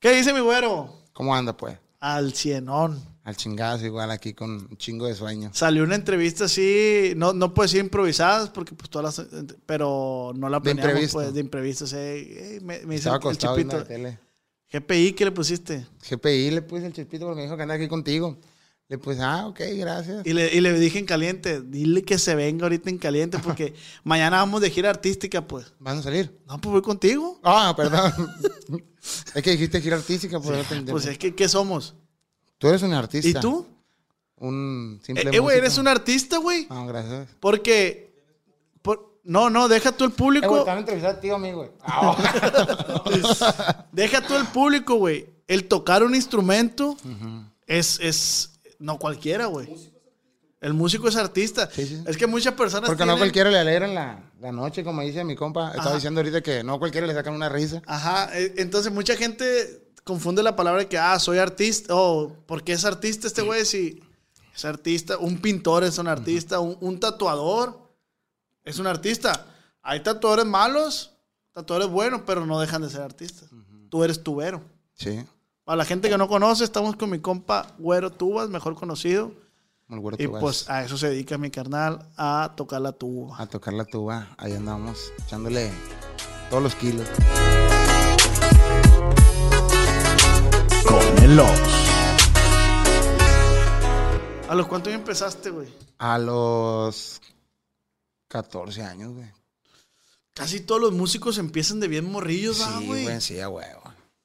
¿Qué dice mi güero? ¿Cómo anda, pues? Al cienón. Al chingazo, igual aquí con un chingo de sueño. Salió una entrevista así, no, no puede ser improvisadas, porque pues todas las, pero no la De planeamos imprevisto. pues de imprevisto. o sea, me, me Estaba el, chipito. la tele. GPI, ¿qué le pusiste? GPI le puse el chispito porque me dijo que anda aquí contigo. Le puse, ah, ok, gracias. Y le, y le dije en caliente, dile que se venga ahorita en caliente, porque mañana vamos de gira artística, pues. ¿Van a salir? No, pues voy contigo. Ah, perdón. es que dijiste gira artística, por entendí. Pues es que, ¿qué somos? Tú eres un artista. ¿Y tú? Un Eh, simple eh, güey, eres un artista, güey. Ah, gracias. Porque. por- no, no, deja tú el Eh, güey, público. te van a entrevistar a ti o a mí, güey. Ah, Deja tú el público, güey. El tocar un instrumento es, es. No cualquiera, güey. El músico es artista. Sí, sí. Es que muchas personas. Porque no tienen- cualquiera le alegran la, la noche, como dice mi compa. Estaba Ajá. diciendo ahorita que no cualquiera le sacan una risa. Ajá. eh, Entonces, mucha gente confunde la palabra que, ah, soy artista. O, ¿por qué es artista este güey? Si es artista. Un pintor es un artista. un, un tatuador es un artista. Hay tatuadores malos, tatuadores buenos, pero no dejan de ser artistas. Tú eres tubero. Sí. Para la gente que no conoce, estamos con mi compa Güero Tubas, mejor conocido. Y pues a eso se dedica mi carnal, a tocar la tuba. a tocar la tuba. Ahí andamos echándole todos los kilos. Con el Ox. ¿A los cuántos años empezaste, güey? A los 14 años, güey. Casi todos los músicos empiezan de bien morrillos, ¿va, Sí, güey? güey, sí, a huevo.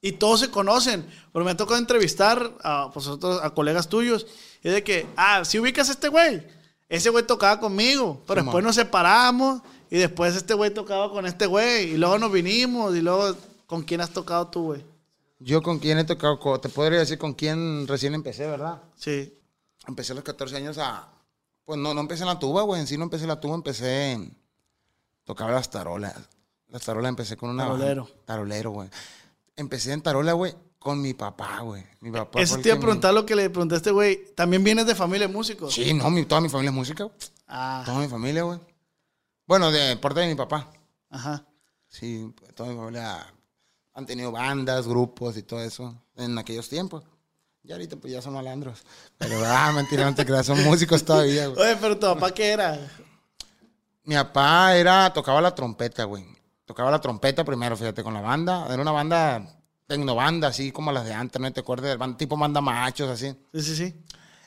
Y todos se conocen. Pero me ha tocado entrevistar a, pues, otros- a colegas tuyos. Y de que, ah, si ubicas a este güey. Ese güey tocaba conmigo. Pero después nos separamos. Y después este güey tocaba con este güey. Y luego nos vinimos. Y luego, ¿con quién has tocado tú, güey? Yo con quién he tocado, te podría decir con quién recién empecé, ¿verdad? Sí. Empecé a los 14 años a... Pues no, no empecé en la tuba, güey. En sí no empecé en la tuba, empecé en... Tocaba las tarolas. Las tarolas empecé con una... Tarolero. Tarolero, güey. Empecé en tarola, güey, con mi papá, güey. Mi papá Eso te iba a me- preguntar lo que le pregunté a este güey. ¿También vienes de familia de músicos? Sí, no, mi- toda mi familia es música, güey. Ah, Toda mi familia, güey. Bueno, de parte de mi papá. ajá. Sí, toda mi familia han tenido bandas, grupos y todo eso en aquellos tiempos. Y ahorita pues ya son malandros. Pero, ah, mentira, no te creas, son músicos todavía, güey. Oye, pero tu papá, ¿qué era? Mi papá era, tocaba la trompeta, güey. Tocaba la trompeta primero, fíjate, con la banda. Era una banda, tecnobanda, así como las de antes, ¿no te acuerdas? Tipo banda machos, así. Sí, sí, sí.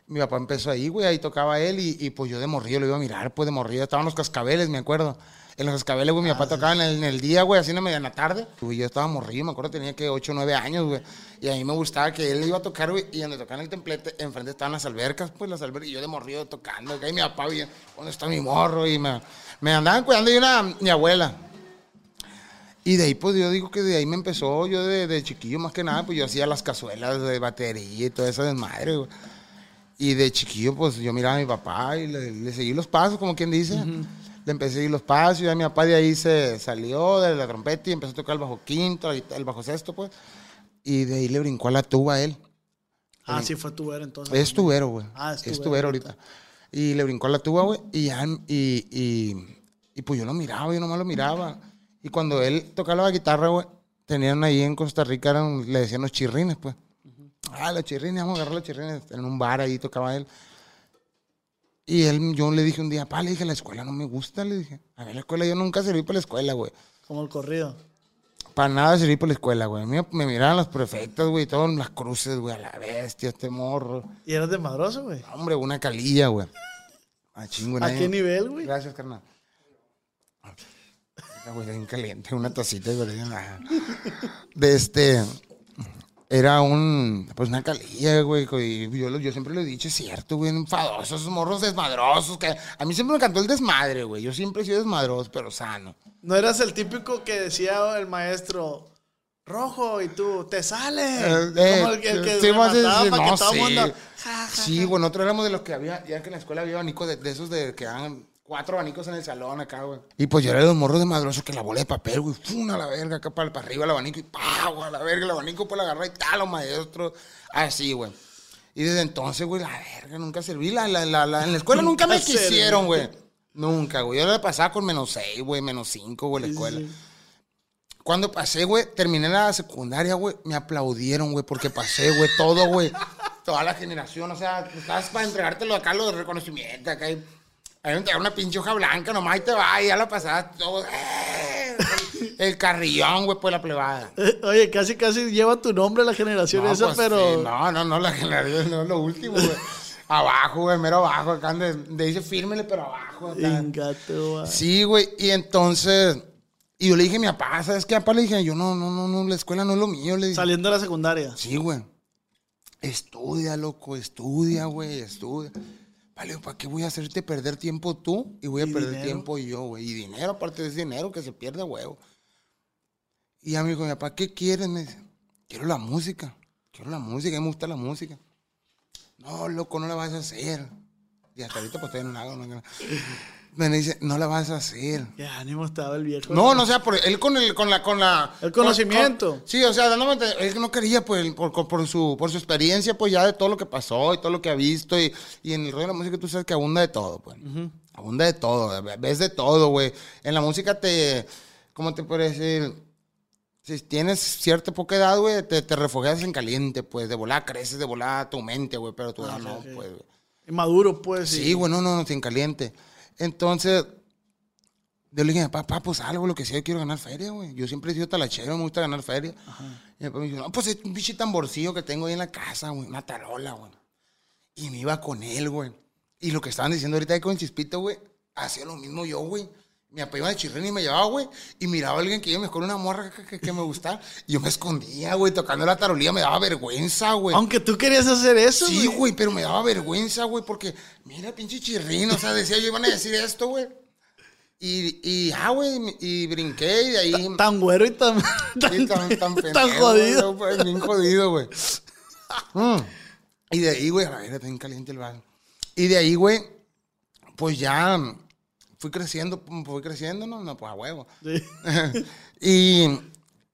Mi papá empezó ahí, güey, ahí tocaba él y, y, pues yo de morrillo lo iba a mirar, pues de morrillo. Estaban los cascabeles, me acuerdo. En los cascabeles, güey, mi papá tocaba en el, en el día, güey, así en la media en la tarde. Y yo estaba morrillo, me acuerdo, tenía que 8 o 9 años, güey. Y a mí me gustaba que él iba a tocar, güey, y donde tocaba en el templete, enfrente estaban las albercas, pues las albercas, y yo de morrillo tocando. Y mi papá, güey, ¿dónde está mi morro? Y me, me andaban cuidando y una, mi abuela. Y de ahí, pues yo digo que de ahí me empezó, yo de, de chiquillo más que nada, pues yo hacía las cazuelas de batería y toda esa desmadre, güey. Y de chiquillo, pues yo miraba a mi papá y le, le seguí los pasos, como quien dice. Le empecé a seguir los pasos y ya mi papá de ahí se salió de la trompeta y empezó a tocar el bajo quinto, el bajo sexto, pues. Y de ahí le brincó a la tuba a él. Ah, sí, fue tu ver entonces. Es tubero, güey. Ah, es es tubero tubero ahorita. Y le brincó a la tuba, güey. Y ya, y, y, y pues yo lo miraba, yo nomás lo miraba. Y cuando él tocaba la guitarra, güey, tenían ahí en Costa Rica, eran, le decían los chirrines, pues. Ah, los chirrines, vamos a agarrar los chirrines. En un bar ahí tocaba él. Y él, yo le dije un día, pa, le dije, la escuela no me gusta, le dije. A ver, la escuela, yo nunca serví para la escuela, güey. Como el corrido. para nada serví por la escuela, güey. Mí me miraban las prefectas, güey, todas las cruces, güey, a la bestia, este morro. Y eras de madroso, güey. Hombre, una calilla, güey. A chingo, ¿A qué nivel, güey? Gracias, carnal. Güey, bien caliente, una tacita de verdad. De este. Era un. Pues una calilla, güey. Y yo, yo siempre lo he dicho, es cierto, güey. Enfadosos, esos morros desmadrosos. Que a mí siempre me encantó el desmadre, güey. Yo siempre he sido desmadroso, pero sano. No eras el típico que decía el maestro rojo y tú, te sale. Eh, Como el que, el que sí, más no, que todo el sí. mundo. ja, ja, Sí, ja. güey, nosotros éramos de los que había, ya que en la escuela había abanicos de, de esos de que hagan cuatro abanicos en el salón acá, güey. Y pues yo era de los morros de madroso que la bola de papel, güey, fum, a la verga, acá para, para arriba el abanico y pa, güey, a la verga, el abanico pues la agarra y tal, los maestros, así, güey. Y desde entonces, güey, la verga, nunca serví. La, la, la, la- en la escuela nunca me Nunca quisieron, güey. Nunca, güey. Yo la pasaba con menos seis, güey, menos cinco, güey, la escuela. Cuando pasé, güey, terminé la secundaria, güey, me aplaudieron, güey, porque pasé, güey, todo, güey. Toda la generación, o sea, estás para entregártelo acá, lo de reconocimiento, acá. y- Ahí me entregaron una pinche hoja blanca, nomás y te va, y ya la pasaste todo. ¡eh! El carrillón, güey, pues la plebada. Eh, Oye, casi, casi lleva tu nombre la generación No, esa, pues, pero. sí, no, no, no, la generación, no, lo último, güey. Abajo, güey, mero abajo, acá donde, donde dice fírmele, pero abajo. Ingato. Sí, güey, y entonces, y yo le dije a mi papá, ¿sabes qué? Papá le dije, yo no, no, no, no, la escuela no es lo mío, le dije. Saliendo de la secundaria. Sí, güey. Estudia, loco, estudia, güey, estudia. Vale, ¿para qué voy a hacerte perder tiempo tú? Y voy a ¿Y perder dinero? tiempo yo, güey. Y dinero, aparte de ese dinero que se pierde, huevo. Y ya me dijo, mi papá, ¿qué quieres? Me dice, quiero la música. Quiero la música, a mí me gusta la música. No, loco, no la vas a hacer. Y hasta ahorita pues todavía no la hago. no- Me dice, no la vas a hacer. Qué ánimo estaba el viejo. No, no, o sea, por él con el, con la, con la. El conocimiento. con- sí, o sea, dándome, él no quería, pues, por, por, su, por su experiencia, pues, ya de todo lo que pasó y todo lo que ha visto. Y, y en el rollo de la música tú sabes que abunda de todo, pues. Abunda de todo, ves de todo, güey. En la música te, ¿cómo te puedo decir? Si tienes cierta poca edad, güey, te, te refugias en caliente, pues, de volar creces, de volar tu mente, güey, pero tu edad Ah, no, ok, ok. pues. Maduro, pues. Sí, güey, no, no, no, sin caliente. Entonces, yo le dije, papá, pues algo, lo que sea, yo quiero ganar feria, güey. Yo siempre he sido talachero, me gusta ganar feria. Y mi papá me dijo, no, pues es un pinche tamborcillo que tengo ahí en la casa, güey, una tarola, güey. Y me iba con él, güey. Y lo que estaban diciendo ahorita ahí con Chispito, güey, hacía lo mismo yo, güey. Mi iba de chirrín y me llevaba, güey. Y miraba a alguien que iba mejor una morra que, que- que me gustaba. Y yo me escondía, güey, tocando la tarolilla, me daba vergüenza, güey. Aunque tú querías hacer eso, Sí, güey, pero me daba vergüenza, güey, porque mira, pinche chirrín, o sea, decía yo, iban a decir esto, güey. Y, y, ah, güey, y brinqué y de ahí. Tan güero y tan. Tan, tan, pendejo, tan jodido. güey, pues, bien jodido, güey. Mm. Y de ahí, güey, a la verga, bien caliente el vaso. Y de ahí, güey, pues ya fui creciendo, fui creciendo, no, no, pues a huevo. Sí. y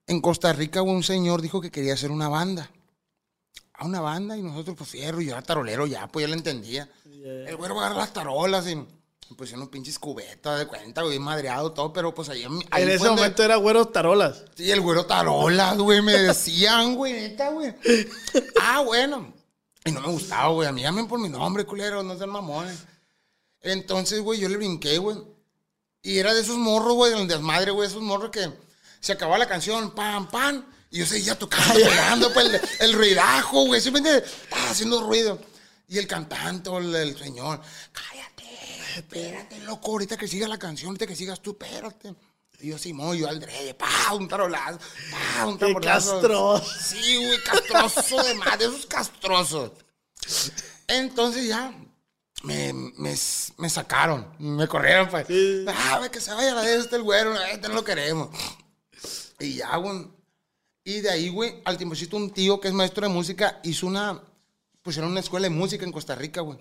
en Costa Rica, un señor dijo que quería hacer una banda. A una banda y nosotros, pues fierro, y yo era tarolero ya, pues ya lo entendía. El güero va a agarrar las tarolas y pues unos pinches cubetas de cuenta, güey, madreado todo, pero pues ahí, ahí En ese momento era güero tarolas. Sí, el güero tarolas, güey, me decían, güey, neta, güey. Ah, bueno. Y no me gustaba, güey. A mí llamen por mi nombre, culero, no sean mamones. Entonces, güey, yo le brinqué, güey. Y era de esos morros, güey, del desmadre, güey, esos morros que se acababa la canción, pam, pam. Y yo seguía tocando, pegando, pues, el, el ruidajo, güey. Simplemente estaba haciendo ruido. Y el cantante, el, el señor, cállate, espérate, loco, ahorita que siga la canción, ahorita que sigas tú, espérate. Y yo, Simón, yo al drede, pa, un tarolazo, pa, un Qué tamborazo. castroso. Sí, güey, castroso de de esos castrosos. Entonces ya, me, me, me sacaron, me corrieron, pues. Sí. Ah, que se vaya a la de este el güero, este no lo queremos. Y ya, güey. Y de ahí, güey, al tiempocito un tío que es maestro de música hizo una, era una escuela de música en Costa Rica, güey.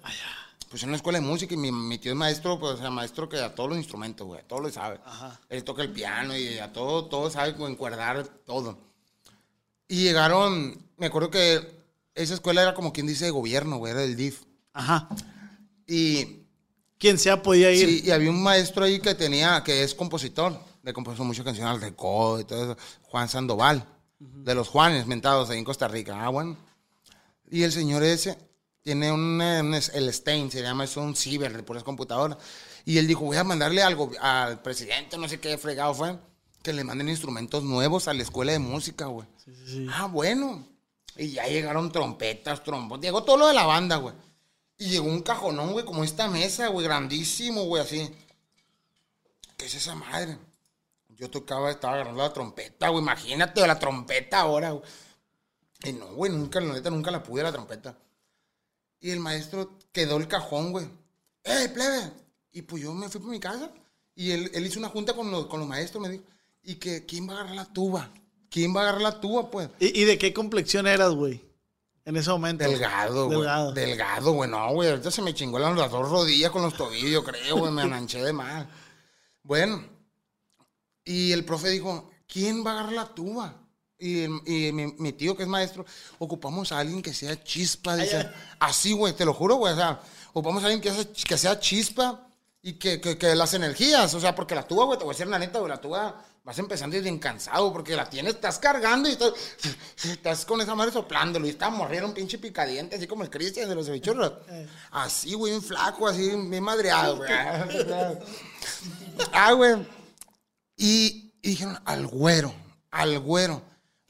Pues era una escuela de música y mi, mi tío es maestro, pues, o sea, maestro que a todos los instrumentos, güey, a todo lo sabe. Él toca el piano y a todo, todo sabe encuerdar todo. Y llegaron, me acuerdo que esa escuela era como quien dice de gobierno, güey, era del DIF. Ajá. Y Quien sea podía ir. Sí, y había un maestro ahí que tenía, que es compositor, le compuso muchas canciones al recodo y todo eso, Juan Sandoval, de los Juanes mentados ahí en Costa Rica. Ah, bueno. Y el señor ese tiene un, un el Stein, se llama, es un ciber de puras computadoras. Y él dijo, voy a mandarle algo al presidente, no sé qué fregado fue, que le manden instrumentos nuevos a la escuela de música, güey. Ah, bueno. Y ya llegaron trompetas, trombones. Llegó todo lo de la banda, güey. Y llegó un cajonón, güey, como esta mesa, güey, grandísimo, güey, así. ¿Qué es esa madre? Yo tocaba, estaba agarrando la trompeta, güey. Imagínate la trompeta ahora, güey. Y no, güey, nunca, la neta, nunca la pude la trompeta. Y el maestro quedó el cajón, güey. ¡Eh, plebe! Y pues yo me fui por mi casa. Y él, él hizo una junta con los, con los maestros, me dijo. Y que, ¿quién va a agarrar la tuba? ¿Quién va a agarrar la tuba, pues? ¿Y, y de qué complexión eras, güey? En ese momento. Delgado, güey. Delgado. Delgado, güey. No, güey. Ahorita se me chingó las dos rodillas con los tobillos, creo, güey. Me ananché de mal. Bueno. Y el profe dijo, ¿quién va a agarrar la tuba? Y, y mi, mi tío, que es maestro, ocupamos a alguien que sea chispa. Dice, así, güey, te lo juro, güey. O sea, ocupamos a alguien que, sea- que sea chispa y que, que, que las energías. O sea, porque la tuba, güey, te voy a decir la neta, güey, la tuba vas empezando y bien cansado porque la tienes, estás cargando y estás, estás con esa madre soplándolo y está morriendo un pinche picadiente, así como el Cristian de los bichurros. Así, güey, bien flaco, así, bien madreado, güey. ah, güey. Y, y dijeron, al güero, al güero.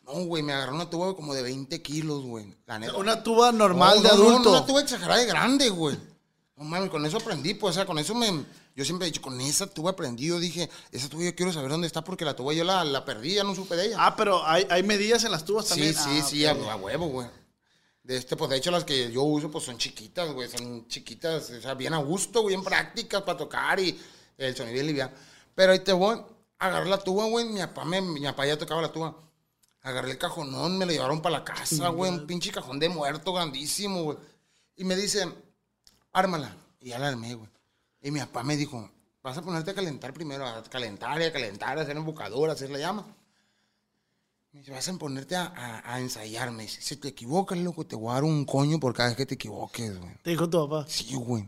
No, güey, me agarró una tuba como de 20 kilos, güey. La neta. Una tuba normal No, de no, no, adulto. una tuba exagerada de grande, güey. No mames, con eso aprendí, pues, o sea, con eso me. Yo siempre he dicho, con esa tuba aprendí. Yo dije, esa tuba yo quiero saber dónde está porque la tuba yo la, la perdí, ya no supe de ella. Ah, pero hay, hay medidas en las tubas sí, también. sí, Ah, sí, ok. a, a huevo, güey. De este, pues, de hecho, las que yo uso, pues, son chiquitas, güey. Son chiquitas, o sea, bien a gusto, bien prácticas para tocar y el sonido bien liviano. Pero ahí te voy, agarré la tuba, güey. Mi papá, me, mi papá ya tocaba la tuba. Agarré el cajonón, me lo llevaron para la casa, güey. Un pinche cajón de muerto grandísimo, güey. Y me dice, ármala. Y ya la armé, güey. Y mi papá me dijo, vas a ponerte a calentar primero, a calentar y a calentar, a hacer embocadura, a hacer la llama. Me dice, vas a ponerte a, a, a ensayar. Me dice, si te equivocas, loco, te voy a dar un coño por cada vez que te equivoques, güey. Te dijo tu papá. Sí, güey.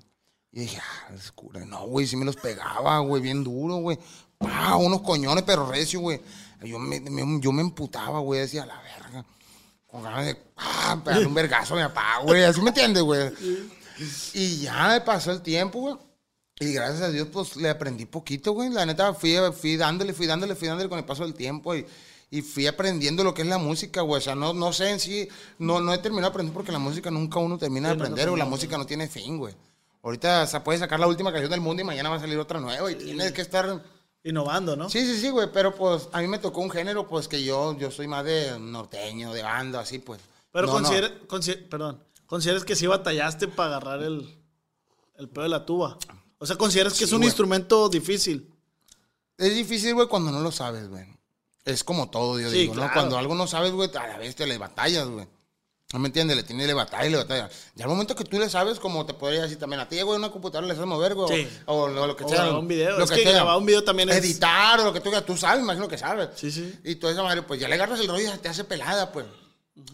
Y dije, ah, es cura. No, güey, sí me los pegaba, güey, bien duro, güey. Pa, unos coñones, pero recio, güey. Yo me, me- yo me emputaba, güey, decía, la verga. Con ganas de, ah, pegarle un vergazo a mi papá, güey. Así me entiendes, güey. Y ya me pasó el tiempo, güey. Y gracias a Dios, pues le aprendí poquito, güey. La neta, fui, fui dándole, fui dándole, fui dándole con el paso del tiempo. Y, y fui aprendiendo lo que es la música, güey. O sea, no, no sé en sí, no, no he terminado aprender porque la música nunca uno termina de Sí, aprender, güey. La música no tiene fin, güey. Ahorita se puede sacar la última canción del mundo y mañana va a salir otra nueva. Y tienes que estar. Innovando, ¿no? Sí, sí, sí, güey. Pero pues a mí me tocó un género, pues que yo, yo soy más de norteño, de banda, así, pues. Pero No, no. considera- consi- perdón, consideras que sí batallaste para agarrar el, el pedo de la tuba. O sea, consideras que Sí, es un güey. instrumento difícil. Es difícil, güey, cuando no lo sabes, güey. Es como todo, yo Sí, digo, ¿no? Cuando algo no sabes, güey, a la vez te le batallas, güey. ¿No me entiendes? Le tienes le batalla y le batalla. Ya al momento que tú le sabes, como te podría decir también a ti, güey, una computadora le sabes mover, güey. Sí. O, o lo, lo que O sea. grabar un video. Lo Es que grabar un video también es- Editar o lo que tú digas, tú sabes, imagino que sabes. Sí, sí. Y toda esa madre, pues ya le agarras el rollo y ya te hace pelada, pues.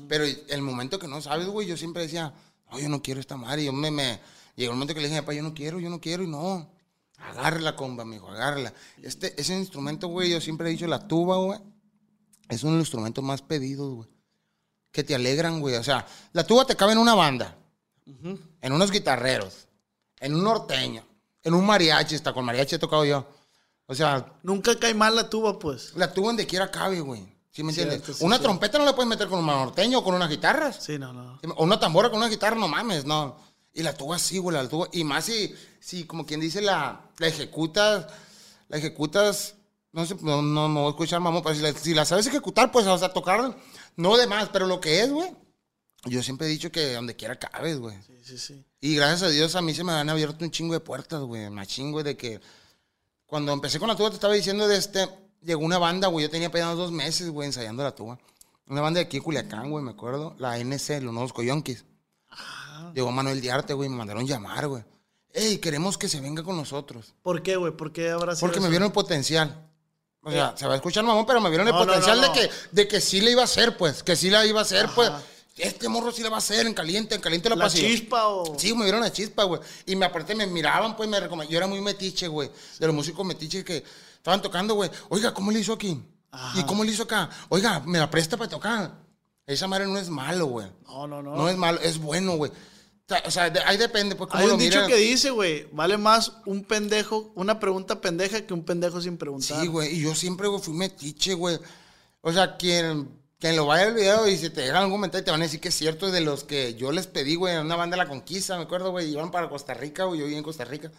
Pero el momento que no sabes, güey, yo siempre decía, no, yo no quiero esta madre. Yo me, me... Llegó el momento que le dije, papá, yo no quiero, yo no quiero, y no. Agárrala, compa, mijo, agárrala. Este, ese instrumento, güey, yo siempre he dicho, la tuba, güey, es uno de los instrumentos más pedidos, güey. Que te alegran, güey. O sea, la tuba te cabe en una banda, en unos guitarreros, en un norteño, en un mariachi, hasta con mariachi he tocado yo. O sea, Nunca cae mal la tuba, pues. la tuba donde quiera cabe, güey. ¿Sí me entiendes? Cierto, sí, una cierto. trompeta no la puedes meter con un norteño o con unas guitarras. Sí, no, no. O una tambora con una guitarra, no mames, no. Y la tuba sí, güey, la tuba. Y más si, si como quien dice, la, la ejecutas, la ejecutas, no sé, no, no, no voy a escuchar, mamón, pero si la, si la sabes ejecutar, pues, o sea, tocar, no de más, pero lo que es, güey. Yo siempre he dicho que donde quiera cabes, güey. Sí, sí, sí. Y gracias a Dios a mí se me han abierto un chingo de puertas, güey. Machín, güey, de que cuando empecé con la tuba, te estaba diciendo de este, llegó una banda, güey. Yo tenía apenas dos meses, güey, ensayando la tuba. Una banda de aquí de Culiacán, güey, me acuerdo. La NC, los nuevos Coyonquis. Llegó Manuel Diarte, güey, me mandaron llamar, güey. Ey, queremos que se venga con nosotros. ¿Por qué, güey? ¿Por qué habrá sido Porque me vieron el potencial. O sea, se va a escuchar mamón, pero me vieron el No, potencial no, no. De, que, de que sí le iba a hacer, pues. Que sí la iba a hacer, pues. Este morro sí la va a hacer en caliente, en caliente la, ¿La pasillo. chispa o...? Sí, me vieron la chispa, güey. Y me aparte me miraban, pues me recomendaban. Yo era muy metiche, güey. De los músicos metiches que estaban tocando, güey. Oiga, ¿cómo le hizo aquí? Ajá. ¿Y cómo le hizo acá? Oiga, me la presta para tocar. Esa madre no es malo, güey. No, no, no. No es malo, es bueno, güey. O sea, de- ahí depende, pues, cómo Hay lo un dicho miren. que dice, güey, vale más un pendejo, una pregunta pendeja que un pendejo sin preguntar. Sí, güey, y yo siempre, güey, fui metiche, güey. O sea, quien, quien lo vaya al video y si te dejan algún comentario, te van a decir que es cierto de los que yo les pedí, güey, en una banda de la conquista, me acuerdo, güey, iban para Costa Rica, güey, yo vivía en Costa Rica.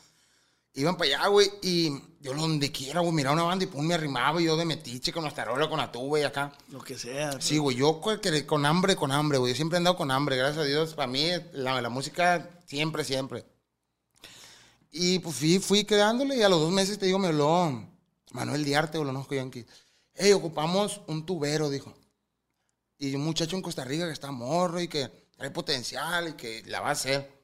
Iban para allá, güey, y yo donde quiera, güey, miraba una banda y pum, me arrimaba y yo de metiche con nuestra rola, con la tuba y acá. Lo que sea. Sí, güey, yo con hambre, con hambre, güey. Yo siempre he andado con hambre, gracias a Dios. Para mí, la, la música, siempre, siempre. Y pues fui, fui quedándole y a los dos meses, te digo, me habló Manuel Diarte, o lo conozco Yankee. Hey, ocupamos un tubero, dijo. Y un muchacho en Costa Rica que está morro y que trae potencial y que la va a hacer.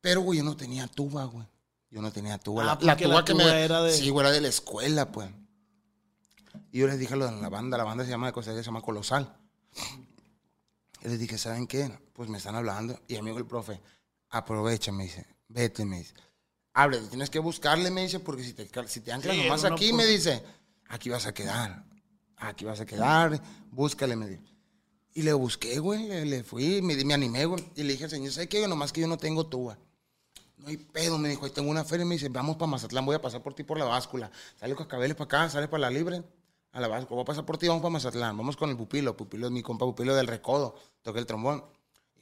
Pero, güey, yo no tenía tuba, güey. Yo no tenía tuba. Ah, la, la tuba la que tuba me... era de- Sí, güey, era de la escuela, pues. Y yo les dije a los de la banda, la banda se llama de se llama Colosal. Y les dije, ¿saben qué? Pues me están hablando. Y amigo el profe, aprovecha, me dice, vete, me dice. Hable, tienes que buscarle, me dice, porque si te, si te anclas Sí, nomás aquí, por- me dice, aquí vas a quedar. Aquí vas a quedar, búscale, me dice. Y le busqué, güey, le, le fui, me, me animé, güey. Y le dije al señor, ¿sabes qué? Nomás que yo no tengo tuba. No hay pedo, me dijo, ahí tengo una feria, me dice, vamos para Mazatlán, voy a pasar por ti por la báscula. Sale Cascabeles para acá, sale para la libre, a la báscula, voy a pasar por ti, vamos para Mazatlán, vamos con el pupilo, pupilo mi compa pupilo del recodo, toqué el trombón.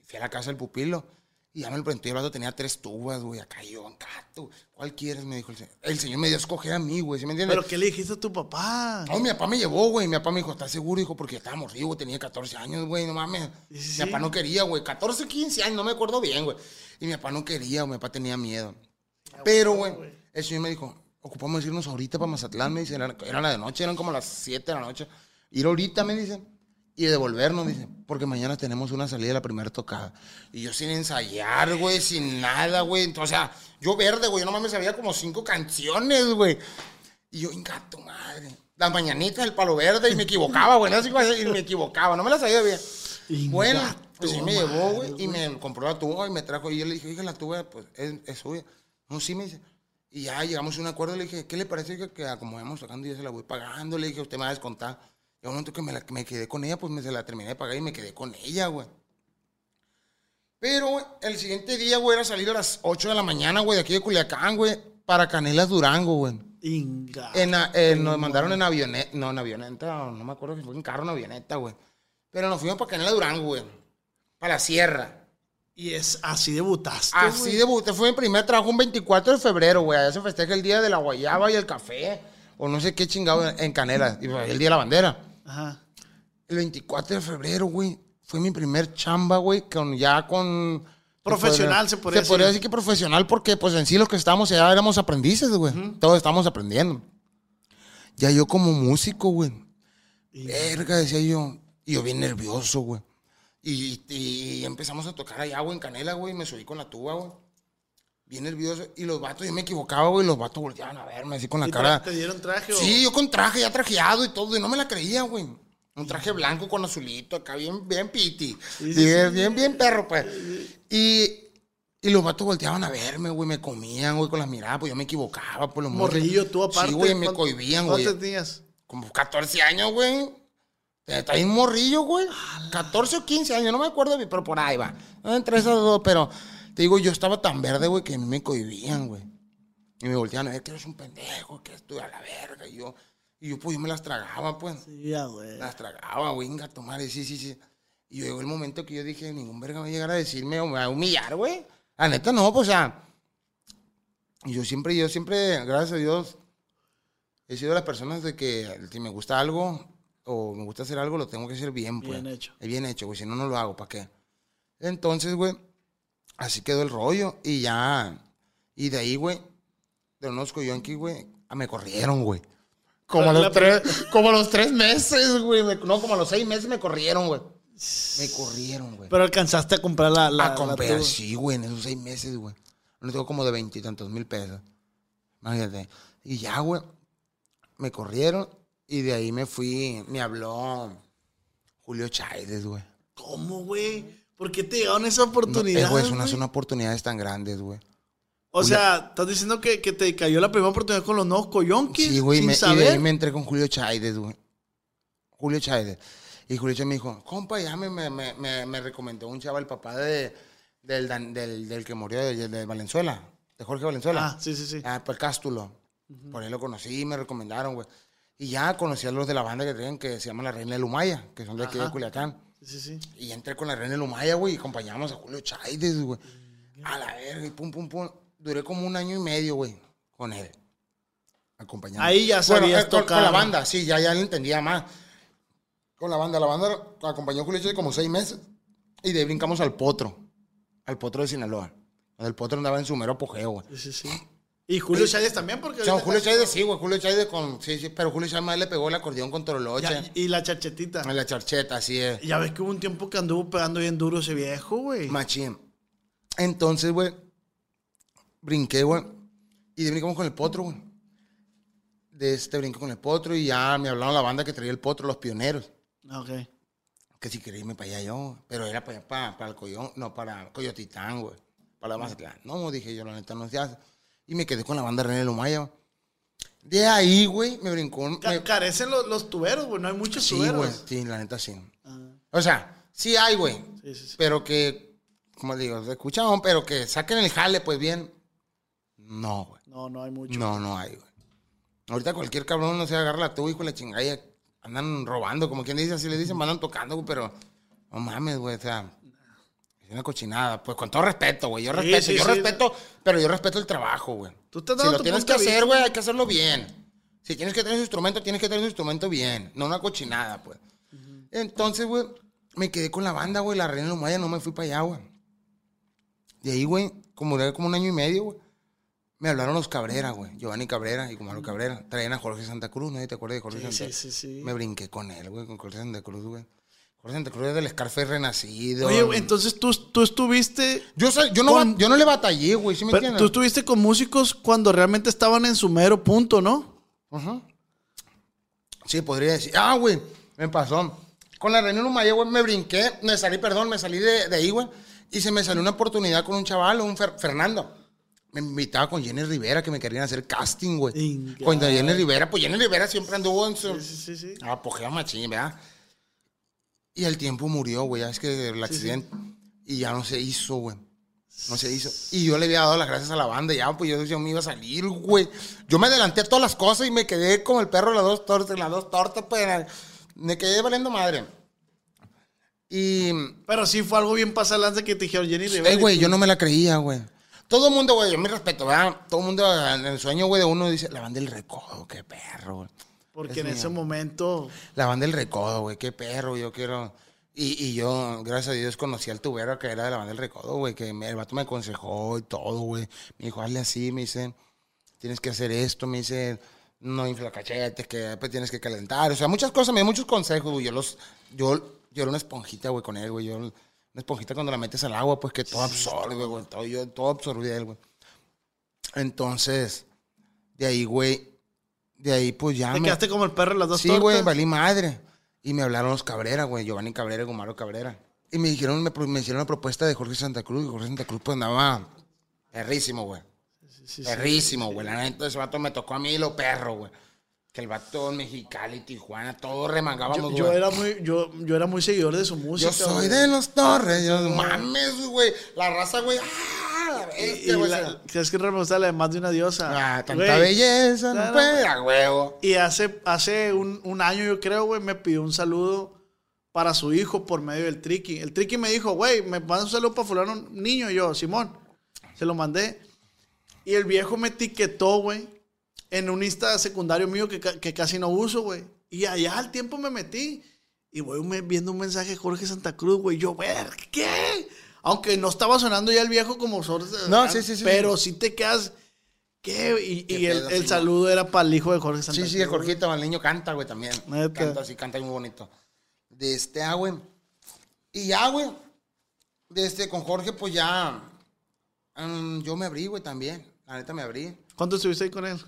Y fui a la casa del pupilo, y ya me lo preguntó, y hablando tenía tres tubas, güey, acá yo, gato, ¿cuál quieres? Me dijo el señor. El señor me dio a escoger a mí, güey, ¿sí me entiendes? ¿Pero qué le dijiste a tu papá? No, mi papá me llevó, güey. Mi papá me dijo, ¿estás seguro? Dijo, porque ya estaba morrido, güey. Tenía 14 años, güey. No mames. Sí, sí, mi papá no quería, güey. 14, 15 años, no me acuerdo bien, güey. Y mi papá no quería, mi papá tenía miedo. Pero, güey, el señor me dijo, ocupamos irnos ahorita para Mazatlán, me dice. Era, era la de noche, eran como las 7 de la noche. Ir ahorita, me dice. Y devolvernos, dice, porque mañana tenemos una salida de la primera tocada. Y yo sin ensayar, güey, sin nada, güey. Entonces, o sea, yo verde, güey, yo nomás me sabía como cinco canciones, güey. Y yo, inga tu madre. Las mañanitas del palo verde y me equivocaba, güey. no decir, Y me equivocaba, no me las sabía bien. Inga Bueno, pues sí me llevó, güey, y me compró la tuba y me trajo. Y yo le dije, oiga, la tuba, pues es, es suya. No, sí, me dice. Y ya llegamos a un acuerdo. Le dije, ¿qué le parece que, que acomodemos sacando y yo se la voy pagando? Le dije, usted me va a descontar. Y al momento que me, la- que me quedé con ella, pues me se la terminé de pagar y me quedé con ella, güey. Pero el siguiente día, güey, era salir a las 8 de la mañana, güey, de aquí de Culiacán, güey, para Canelas Durango, güey. Inga. En, eh, nos mandaron en avioneta, no, en avioneta, no me acuerdo si fue en carro o en avioneta, güey. Pero nos fuimos para Canela Durango, güey. Para la sierra. Y es así debutaste, Así güey. debuté, fue mi primer trabajo un 24 de febrero, güey. Allá se festeja el día de la guayaba y el café. O no sé qué chingado en Canela. Y fue el día de la bandera. Ajá. El 24 de febrero, güey. Fue mi primer chamba, güey. Con, ya con... Profesional, se podría Se podría decir. decir que profesional porque, pues, en sí los que estábamos allá éramos aprendices, güey. Todos estamos aprendiendo. Ya yo como músico, güey. Verga, decía yo. Y yo bien nervioso, güey. Y, y empezamos a tocar allá, güey, en Canela, güey. Me subí con la tuba, güey. Bien nervioso. Y los vatos, yo me equivocaba, güey. Los vatos volteaban a verme así con la ¿Y cara. ¿Te dieron traje o...? Sí, yo con traje ya trajeado y todo, y no me la creía, güey. Un traje blanco con azulito, acá bien, bien piti. Sí, sí, bien, bien, bien perro, pues. Y, y los vatos volteaban a verme, güey, me comían, güey, con las miradas, pues yo me equivocaba, pues los morros. Morrillo, tú aparte. Sí, güey, me ¿cuánto- cohibían, güey. ¿Cuántos tenías? Como 14 años, güey. Está ahí un morrillo, güey. 14 o 15 años, no me acuerdo bien, pero por ahí va. Entre esas dos, pero te digo, yo estaba tan verde, güey, que a mí me cohibían, güey. Y me volteaban a ver que eres un pendejo, que estoy a la verga. Y yo, y yo pues, yo me las tragaba, pues. Sí, ya, güey. Las tragaba, güey, inga, tu madre, sí, sí, sí. Y llegó el momento que yo dije, ningún verga va a llegar a decirme o me va a humillar, güey. La neta, no, pues, o sea. Y yo siempre, yo siempre, gracias a Dios, he sido de las personas de que si me gusta algo o me gusta hacer algo, lo tengo que hacer bien, pues. Bien hecho. Es bien hecho, güey, si no, no lo hago, ¿para qué? Entonces, güey, así quedó el rollo y ya. Y de ahí, güey, de unos coyonquis, güey, ah, me corrieron, güey. Como a los tres, como los tres meses, güey. me- No, como a los seis meses me corrieron, güey. Me corrieron, güey. Pero alcanzaste a comprar la... la A la comprar, sí, güey, en esos seis meses, güey. No tengo como de veintitantos mil pesos. Imagínate. Y ya, güey, me corrieron y de ahí me fui, me habló Julio Chávez, güey. ¿Cómo, güey? ¿Por qué te llegaron esas No, eh, güey, son, son oportunidades tan grandes, güey. O sea, estás diciendo que, que te cayó la primera oportunidad con los nuevos coyonquis Sí, güey, me- y de ahí me entré con Julio Chávez, güey. Julio Chávez. Y Julio Chávez me dijo, compa, ya me, me, me, me- me recomendó un chaval, el papá de, Del, del, del que murió, de, de Valenzuela. De Jorge Valenzuela. Ah, sí, sí, sí. Ah, por Cástulo. Por ahí lo conocí, me recomendaron, güey. Y ya conocí a los de la banda que traían que se llama La Reina de Lumaya, que son de aquí de. Culiacán. Sí, sí, sí. Y entré con La de Lumaya, güey, y acompañamos a Julio Chaides, güey. A la verga, y pum, pum, pum. Duré como un año y medio, güey, con él. Acompañando. Ahí ya sabías eh, con, tocar. con la banda, sí, ya, ya le entendía más. Con la banda, la banda acompañó a Julio Chaides como seis meses. Y de ahí brincamos al Potro. Al Potro de Sinaloa. El Potro andaba en su mero apogeo, güey. Sí, sí, sí. Y Julio Chávez también, porque. O sea, Julio Chávez sí, güey. Julio Chávez con. Sí, sí, pero Julio Chávez más le pegó el acordeón con Toroloche. Ya, y la chachetita. En la charcheta, así es. Ya ves que hubo un tiempo que anduvo pegando bien duro ese viejo, güey. Machín. Entonces, güey, brinqué, güey. Y de brincamos con el potro, güey. De este brinqué con el potro y ya me hablaron la banda que traía el potro, los pioneros. Ah, Ok. Que si quería irme para allá yo. Pero era para allá, para, para el Coyón, no, para Coyotitán, güey. Para la Mazatlán. No, dije yo, la neta no se hace. Y me quedé con la banda René Lumaya. De ahí, güey, me brincó. un- Ca- me- carecen los, los tuberos, güey. No hay muchos Sí, tuberos. güey. Sí, la neta sí. Ah, O sea, sí hay, güey. sí, sí, sí. Pero que, como digo, se pero que saquen el jale, pues bien. No, güey. No, no hay mucho. No, no hay, güey. Ahorita cualquier cabrón no se agarra la tuba, hijo de la chingada. y Andan robando, como quien dice, así le dicen, andan tocando, güey, pero no mames, güey, o sea, una cochinada. Pues con todo respeto, güey. Yo respeto, sí, yo sí. respeto, pero yo respeto el trabajo, güey. Tú estás Si dando lo tu tienes que de hacer, güey, hay que hacerlo bien. Si tienes que tener su instrumento, tienes que tener su instrumento bien. No una cochinada, pues. Entonces, güey, me quedé con la banda, güey. La Reina Lumaya no me fui para allá, güey. De ahí, güey, como duré como un año y medio, güey. Me hablaron los Cabrera, güey. Giovanni Cabrera y Gumaro Cabrera. Traían a Jorge Santa Cruz, ¿no? ¿Te acuerdas de Jorge Santa sí, sí, sí. Me brinqué con él, güey, con Jorge Santa Cruz, güey. Jorge Santa Cruz es del Scarface renacido. Oye, güey, entonces tú, tú estuviste. Yo, yo, no, con- yo no le batallé, güey, ¿sí me pero entiendes? tú estuviste con músicos cuando realmente estaban en su mero punto, ¿no? Ajá. Sí, podría decir. Ah, güey, me pasó. Con la Reina Lumaya, güey, me brinqué, me salí, perdón, me salí de, de ahí, güey. Y se me salió una oportunidad con un chaval, un Fer- Fernando. Me invitaba con Jenny Rivera, que me querían hacer casting, güey. Inga. Con Jenny Rivera, pues Jenny Rivera siempre anduvo en su... Sí, sí, sí. Apogeo machín, ¿verdad? Y el tiempo murió, güey, ya es que el accidente. Y ya no se hizo, güey. No se hizo. Y yo le había dado las gracias a la banda, ya, pues yo, yo me iba a salir, güey. Yo me adelanté a todas las cosas y me quedé como el perro de las dos tortas, las dos tortas, pues me quedé valiendo madre. Y, Pero sí fue algo bien pasalante que te dijeron Jenny Rivera. güey, yo no me la creía, güey. Todo el mundo, güey, yo me respeto, ¿verdad? Todo el mundo en el sueño, güey, de uno dice, la banda del recodo, qué perro, güey. Porque Es en ese momento. La banda del recodo, güey, qué perro, yo quiero. Y, y yo, gracias a Dios, conocí al tubero que era de la banda del recodo, güey, que me- el vato me aconsejó y todo, güey. Me dijo, hazle así, me dice, tienes que hacer esto, me dice, no infla cachetes, que después tienes que calentar. O sea, muchas cosas, me dio muchos consejos, güey. Yo los, yo, yo era una esponjita, güey, con él, güey. Yo, una esponjita cuando la metes al agua, pues que todo absorbe, güey. Todo, yo, todo absorbí de él, güey. Entonces, de ahí, güey, de ahí, pues ya Te me... quedaste como el perro en las dos Sí, güey, valí madre. Y me hablaron los Cabrera, güey, Giovanni Cabrera y Gumaro Cabrera. Y me dijeron, me, hicieron una propuesta de Jorge Santa Cruz. Y Jorge Santa Cruz, pues andaba perrísimo, güey. Sí, sí, sí. Perrísimo, güey. La neta, ese vato me tocó a mí lo perro, güey. Que el vato en Mexicali, Tijuana, todo remangábamos, Yo, yo era muy, yo, yo era muy seguidor de su música. Yo soy güey. de los Torres. Yo, mames, güey. La raza, güey. ¡Ah! Y güey. la, ¿Sabes qué me gusta la de más de una diosa? Ah, tanta Güey, belleza, no puede, a huevo. Y hace, hace un, un año, yo creo, güey, me pidió un saludo para su hijo por medio del Triqui. El Triqui me dijo, güey, me manda un saludo para fulano un niño. Y yo, Simón, se lo mandé. Y el viejo me etiquetó, güey, en un Insta secundario mío que, que casi no uso, güey. Y allá al tiempo me metí. Y voy me- viendo un mensaje de Jorge Santa Cruz, güey. Yo, ver, ¿qué? Aunque no estaba sonando ya el viejo como sor- No, sí, sí, sí. Pero sí te quedas. ¿Qué? Y, ¿Qué y el, pedo, el Simón? saludo era para el hijo de Jorge Santa Sí, sí, el Jorgito, el niño canta, güey, también. Neta. Canta así, canta muy bonito. De este, ah, güey. Y ya, güey. De este, con Jorge, pues ya. mm, yo me abrí, güey, también. La neta me abrí. ¿Cuánto estuviste ahí con él?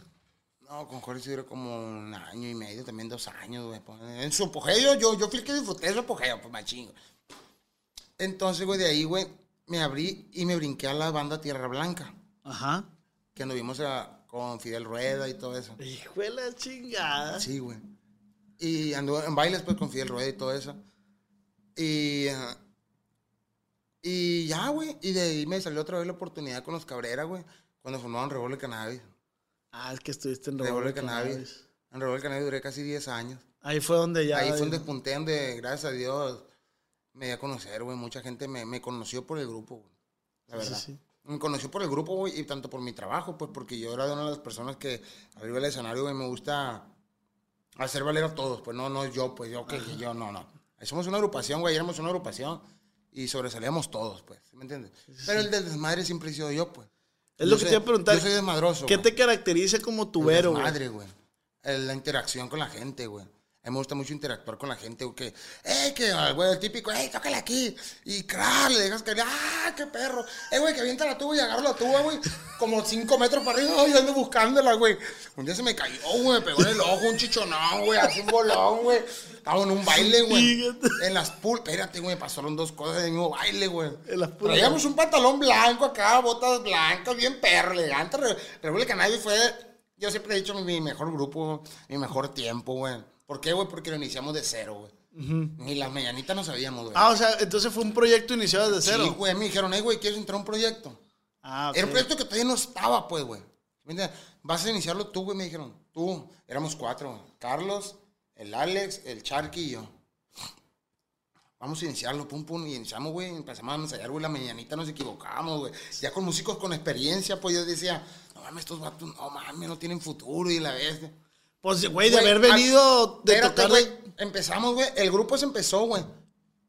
No, con Jorge sí duró como un año y medio, también dos años, güey. pues, En su apogeo, yo, yo fui el que disfruté de su apogeo, pues machín. Entonces, güey, de ahí, güey, me abrí y me brinqué a la banda Tierra Blanca. Ajá. Que anduvimos a- con Fidel Rueda y todo eso. Hijo de la chingada. Sí, güey. Y anduve en bailes pues con Fidel Rueda y todo eso. Y, ah, y ya, güey. Y de ahí me salió otra vez la oportunidad con los Cabrera, güey. Cuando formaron Revolver Cannabis. Ah, es que estuviste en Revolver Revolver Cannabis. Cannabis. En Revolver Cannabis duré casi 10 años. Ahí fue donde ya. Ahí fue donde despunté, donde gracias a Dios me di a conocer, güey. Mucha gente me, me conoció por el grupo, güey. La verdad. sí. Me conoció por el grupo, güey, y tanto por mi trabajo, pues, porque yo era de una de las personas que arriba del escenario, güey, me gusta hacer valer a todos, pues, no, no yo, pues, yo, que yo, no, no. Somos una agrupación, güey, éramos una agrupación y sobresalíamos todos, pues, ¿sí ¿me entiendes? Pero el del desmadre siempre he sido yo, pues. Es Yo lo que soy- te iba a preguntar. Yo soy desmadroso, ¿Qué güey. te caracteriza como tubero, güey? Madre, güey. La interacción con la gente, güey. A mí me gusta mucho interactuar con la gente, güey. Que, eh, que, ah, güey, el típico, eh, tócale aquí. Y, crack, le dejas caer, ah, qué perro. Eh, güey, que avienta la tuba y agarro la tuba, güey. Como cinco metros para arriba, yo ando buscándola, güey. Un día se me cayó, güey, me pegó en el ojo un chichonón, güey, así un bolón, güey. Estaba en un baile, güey. En las pool, espérate, güey, pasaron dos cosas en el mismo baile, güey. En las pool. Traíamos un pantalón blanco acá, botas blancas, bien perro, elegante. Re- Rebelde Cannabis fue, yo siempre he dicho, mi mejor grupo, mi mejor tiempo, güey. ¿Por qué, güey? Porque lo iniciamos de cero, güey. Ni las mañanitas no sabíamos, güey. Ah, o sea, entonces fue un proyecto iniciado desde cero. Sí, güey, me dijeron, hey, güey, ¿quieres entrar a un proyecto? Ah, ok. Era un proyecto que todavía no estaba, pues, güey. Vas a iniciarlo tú, güey, me dijeron. Tú, éramos cuatro, güey. Carlos, el Alex, el Charqui y yo. Vamos a iniciarlo, pum, pum, y iniciamos, güey, empezamos a ensayar, güey, la mañanita nos equivocamos, güey. Ya con músicos con experiencia, pues yo decía, no mames, estos vatos, no mames, no tienen futuro y la vez. Pues, güey, de haber venido de Espérate, tocar güey. Empezamos, güey. El grupo se empezó, güey.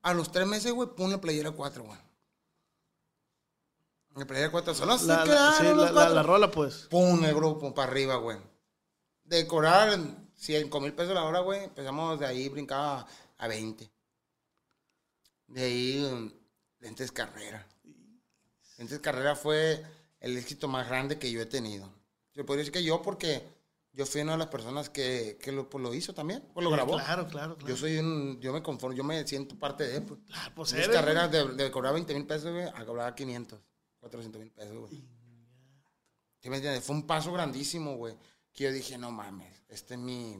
A los tres meses, güey, pum, la playera 4, güey. La playera 4, solo La, la- sí, la, la- rola, pues. Pum, el grupo para arriba, güey. De cobrar 5 mil pesos la hora, güey. Empezamos de ahí, brincaba a 20. De ahí, Lentes Carrera. Lentes Carrera fue el éxito más grande que yo he tenido. Yo podría decir que yo, porque yo fui una de las personas que, que lo, pues, lo hizo también, pues lo grabó. Claro, claro, claro. Yo soy un, yo me conformo, yo me siento parte de, pues. Ah, pues Mis carreras de, de cobrar 20 mil pesos, güey, a cobrar 500, 400 mil pesos, güey. ¿Sí me entiendes? Fue un paso grandísimo, güey. Que yo dije, no mames, este es mi,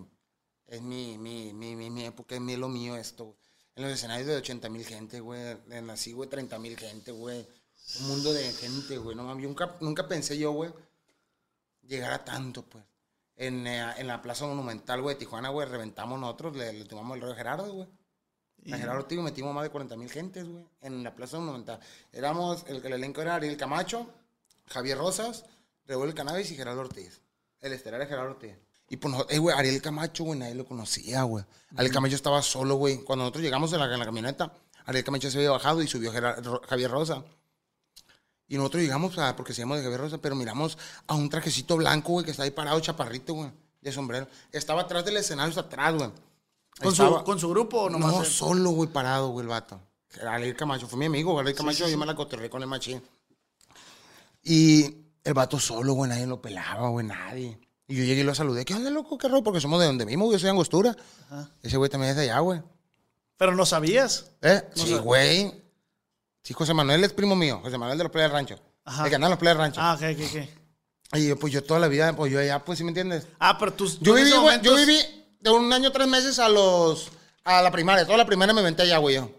es mi, mi, mi, mi, mi época, es mi, lo mío esto. güey. En los escenarios de 80 mil gente, güey. En así, güey, 30 mil gente, güey. Un mundo de gente, güey. No mames, nunca, nunca pensé yo, güey, llegar a tanto, pues. En, eh, en la Plaza Monumental, güey, de Tijuana, güey, reventamos nosotros, le, le tomamos el rollo a Gerardo, güey. A Gerardo Ortigo metimos más de 40 mil gentes, güey, en la Plaza Monumental. Éramos, el, el elenco era Ariel Camacho, Javier Rosas, Revuelo Cannabis y Gerardo Ortiz. El estelar era Gerardo Ortiz. Y pues, eh, güey, Ariel Camacho, güey, nadie lo conocía, güey. Ariel Camacho estaba solo, güey. Cuando nosotros llegamos en la, en la camioneta, Ariel Camacho se había bajado y subió Gerar- Ro- Javier Rosa. Y nosotros llegamos, a, porque se llama de Rosa, pero miramos a un trajecito blanco, güey, que está ahí parado, chaparrito, güey, de sombrero. Estaba atrás del escenario, está atrás, güey. ¿Con su. ¿Con su grupo o nomás? No, solo, güey, parado, güey, el vato. Ariel Camacho, fue mi amigo, Ariel Camacho, yo me la cotorré con el machín. Y el vato solo, güey, nadie lo pelaba, güey, nadie. Y yo llegué y lo saludé, ¿qué onda, loco? ¿Qué rollo? Porque somos de donde mismo, güey, yo soy Angostura. Ese güey también es de allá, güey. Pero no sabías. ¿Eh? sí, güey. Sí, José Manuel es primo mío, José Manuel de los Playas Rancho. Ajá. El en los Playas Rancho. Ah, ok, ok, ok. Y yo, pues yo toda la vida, pues yo allá, pues, ¿sí me entiendes? Ah, pero tú... Yo viví, yo viví de un año, tres meses a los, a la primaria. Toda la primaria me venté allá, güey, yo.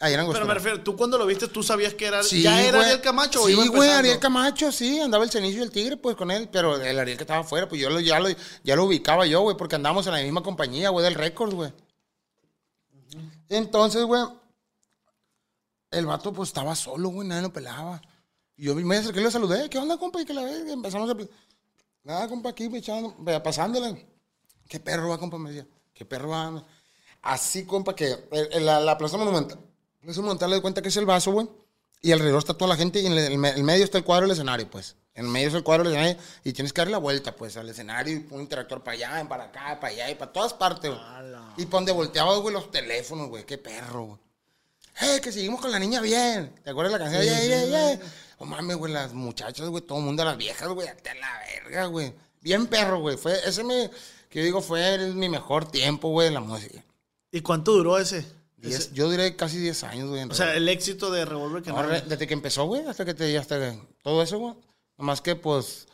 Ahí en Pero me refiero, tú cuando lo viste, tú sabías que era... Sí, ¿Ya era güey. Ariel Camacho Sí, güey? Ariel Camacho, sí. Andaba el cenizo y el tigre, pues, con él. Pero el Ariel que estaba afuera, pues yo lo, ya, lo, ya lo ubicaba yo, güey, porque andábamos en la misma compañía, güey, del récord, güey. Entonces, güey, el vato, pues, estaba solo, güey, nadie lo pelaba. Y yo me acerqué y lo saludé. ¿Qué onda, compa? Y que la vez y empezamos a... Nada, compa, aquí, pues, echando, pasándole. ¿Qué perro va, compa? Me decía. ¿Qué perro va? Así, compa, que el- el- la, la Plaza Monumental. La Plaza Monumental le doy cuenta que es el vaso, güey. Y alrededor está toda la gente y en el, me- medio está el cuadro del escenario, pues. En el medio está el cuadro del escenario y tienes que darle la vuelta, pues, al escenario y un interactor para allá, para acá, para allá y para todas partes, güey. Y para donde volteabas, güey, los teléfonos, güey. Qué perro, güey. ¡Eh, que seguimos con la niña bien! ¿Te acuerdas de la canción? ¡Yeah, yeah, yeah! Oh, mames, güey, las muchachas, güey, todo el mundo, las viejas, güey, hasta la verga, güey. Bien perro, güey. Fue, ese me, que yo digo, fue el- mi mejor tiempo, güey, en la música. ¿Y cuánto duró ese? Diez- Ese- yo diré casi 10 años, güey. O sea, el éxito de Revolver que No, re- desde que empezó, güey, hasta que te, hasta que- todo eso, güey. Nomás que, pues,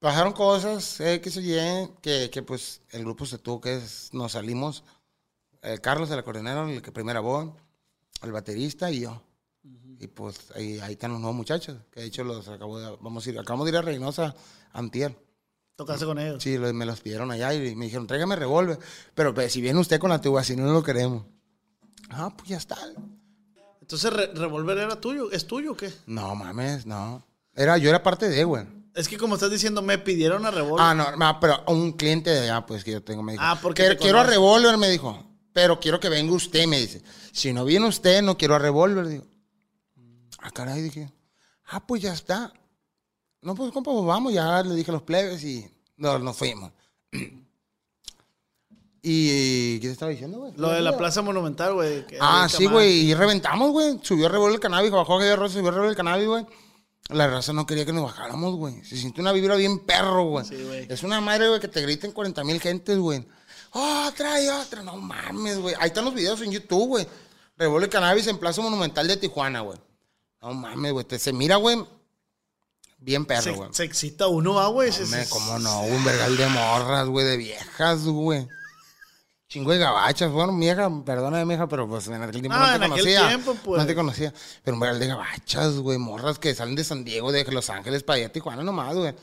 pasaron cosas, eh, que se Y, que, que, pues, el grupo se tuvo que, es- nos salimos, el Carlos, el acordeonero, el que primera voz, el baterista y yo. Y pues ahí, ahí están los nuevos muchachos, que de hecho los acabo de, vamos a ir, acabamos de ir a Reynosa antier. Tocaste con ellos. Sí, los- me los pidieron allá y me dijeron, tráigame revólver. Pero pues, si viene usted con la tuba, si no lo queremos. Ah, pues ya está. Entonces, Re- Revolver era tuyo. ¿Es tuyo o qué? No mames, no. Era, yo era parte de, güey. Es que como estás diciendo, me pidieron a Revolver. Ah, no, no, pero un cliente de allá, pues que yo tengo, me dijo. Ah, porque "Quiero- quiero a conoce". revólver, me dijo. Pero quiero que venga usted, me dice. Si no viene usted, no quiero a revólver. Digo, ah, caray, dije. Ah, pues ya está. No, pues, compa, pues vamos, ya le dije a los plebes y nos, nos fuimos. ¿Y qué te estaba diciendo, güey? Lo de la Plaza Monumental, güey. Ah, sí, güey, y reventamos, güey. Subió revólver el cannabis, bajó aquella raza, subió revólver el cannabis, güey. La raza no quería que nos bajáramos, güey. Se sintió una vibra bien perro, güey. Sí, güey. es una madre, güey, que te griten 40 mil gentes, güey. Otra y otra, no mames, güey. Ahí están los videos en YouTube, güey. Revólver cannabis en Plaza Monumental de Tijuana, güey. No mames, güey. te- Se mira, güey. Bien perro, Se, güey. se excita uno, ah, güey. Se- Hombre, se- cómo no, un vergal de morras, güey, de viejas, güey. Chingo de gabachas, bueno, mi hija, perdóname, mi hija, pero pues en aquel tiempo Ah, no en te aquel conocía. tiempo, pues. No te conocía. Pero un vergal de gabachas, güey, morras que salen de San Diego, de Los Ángeles para allá a Tijuana nomás, güey.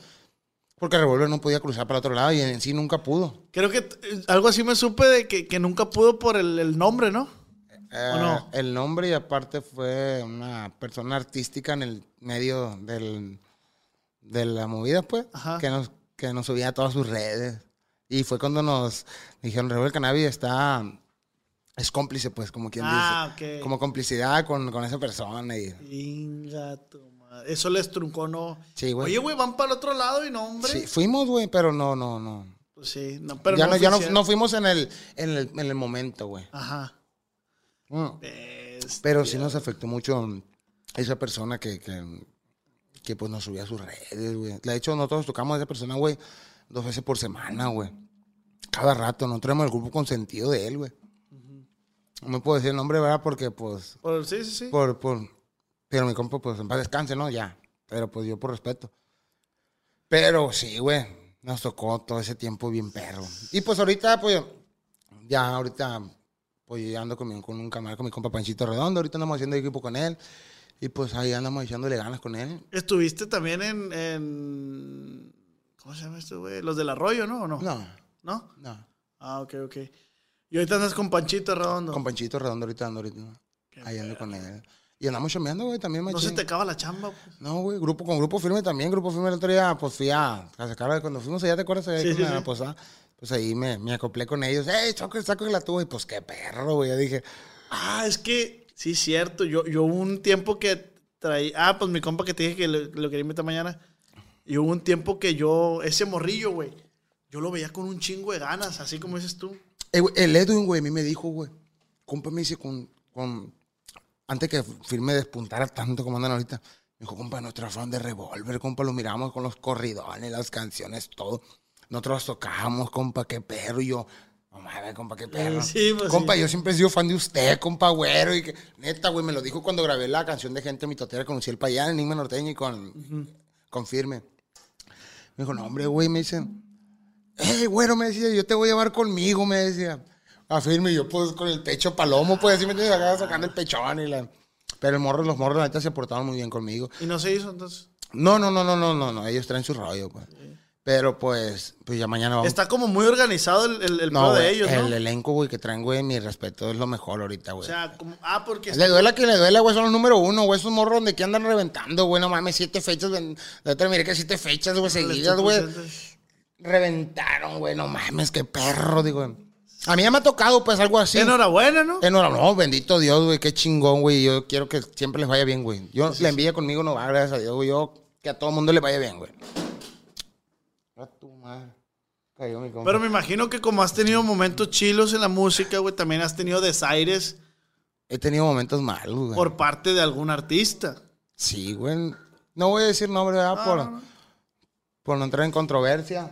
Porque Revolver no podía cruzar para otro lado y en sí nunca pudo. Creo que eh, algo así me supe de que, que nunca pudo por el, el nombre, ¿no? Eh, no? El nombre y aparte fue una persona artística en el medio del, de la movida, pues, Ajá. que nos, que nos subía a todas sus redes. Y fue cuando nos dijeron, Revolver Cannabis está, es cómplice, pues, como quien Ah, dice. ok. Como complicidad con, con esa persona. Y, Inga tu. Eso les truncó, ¿no? Sí, güey. Oye, güey, van para el otro lado y no, hombre. sí, fuimos, güey, pero no, no, no. Pues sí, no, pero ya no, ya no, fuimos en el, en el, en el momento, güey. Ajá. Mm. Pero sí nos afectó mucho esa persona que, que, que, pues nos subía a sus redes, güey. De hecho, nosotros tocamos a esa persona, güey, dos veces por semana, güey. Cada rato, nosotros éramos el grupo consentido de él, güey. No me puedo decir el nombre, ¿verdad? Porque, pues, Por- sí, sí, sí. por, por, pero mi compa, pues, en paz descanse, ¿no? Ya. Pero, pues, yo por respeto. Pero sí, güey, nos tocó todo ese tiempo bien perro. Y, pues, ahorita, pues, ya, ahorita, pues, yo ando con, mi- con un camarada, con mi compa Panchito Redondo. Ahorita andamos haciendo equipo con él. Y, pues, ahí andamos echándole ganas con él. Estuviste también en, en- ¿Cómo se llama esto, güey? Los del arroyo, ¿no? ¿O no? No, ¿No? no. Ah, ok, ok. Y ahorita andas con Panchito Redondo. Con Panchito Redondo ahorita ando ahorita. Ahí ando con él. Y andamos chameando, güey, también, no se machín. te acaba la chamba, pues. No, güey, grupo con grupo firme también. Grupo firme el otro día, pues fui a, a sacar, cuando fuimos allá, ¿te acuerdas? Allá Sí, sí, posada. Pues ahí me, me acoplé con ellos. ¡Ey, saco, saco la tuba! Y pues qué perro, güey. Yo dije, Ah, es que, sí, cierto. Yo, yo hubo un tiempo que traía. Ah, pues mi compa que te dije que lo, lo quería invitar mañana. Y hubo un tiempo que yo, ese morrillo, güey, yo lo veía con un chingo de ganas, así como dices tú. Eh, el Edwin, güey, a mí me dijo, güey. Compa me dice con, con. Antes que firme despuntara tanto como andan ahorita. Me dijo, compa, nuestra fan de revólver, compa, lo miramos con los corridones, las canciones, todo. Nosotros tocábamos, compa, qué perro. Y yo, no mames, compa, qué perro. Sí, pues compa, sí. yo siempre he sido fan de usted, compa, güero. Y que, neta, güey, me lo dijo cuando grabé la canción de Gente Mitotera con Uciel Payán, Enigma Norteño y con, con Firme. Me dijo, no, hombre, güey, me dice, hey, güero, me decía, yo te voy a llevar conmigo, me decía. A firme, y yo pues con el pecho palomo, pues así me entiendes, acá sacando el pechón y la... Pero el morro, los morros, la neta, se portaron muy bien conmigo. Y no se hizo, entonces. No, no, no, no, no, no, no, ellos traen su rollo, pues. Pero pues, pues ya mañana vamos. Está como muy organizado el, el, el no, pedo de güey, ellos, el ¿no? elenco, güey, que traen, güey, mi respeto, es lo mejor ahorita, O güey. sea, como, ah, porque... Le duela que le duela, güey, son los número uno, güey, esos morros donde que andan reventando, güey, no mames, siete fechas, la otra miré que siete fechas, güey, seguidas, güey. Reventaron, güey, no mames, qué perro, digo. A mí ya me ha tocado, pues, algo así. Enhorabuena, ¿no? Enhorabuena, no, bendito Dios, güey, qué chingón, güey. Yo quiero que siempre les vaya bien, güey. Yo, la envidia conmigo no va, gracias a Dios, güey. Yo, que a todo el mundo le vaya bien, güey. A tu madre. Cayó mi compa. Pero me imagino que como has tenido momentos chilos en la música, güey, también has tenido desaires He tenido momentos malos, güey. por parte de algún artista. Sí, güey. No voy a decir nombre, ¿verdad? por, por no entrar en controversia.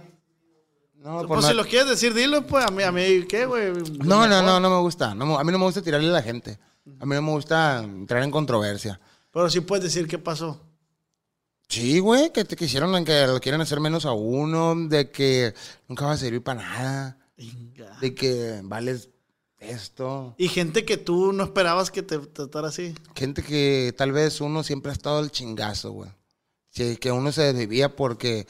No, Pues no... si lo quieres decir, dilo, pues, a mí, a mí, ¿qué, güey? no, no, no, no me gusta. No a mí no me gusta tirarle a la gente. A mí no me gusta entrar en controversia. Pero sí puedes decir qué pasó. Sí, güey, que te quisieron, que lo quieren hacer menos a uno, de que nunca va a servir para nada, de que vales esto. Y gente que tú no esperabas que te tratara así. Gente que tal vez uno siempre ha estado al chingazo, güey. Sí, que uno se desvivía porque,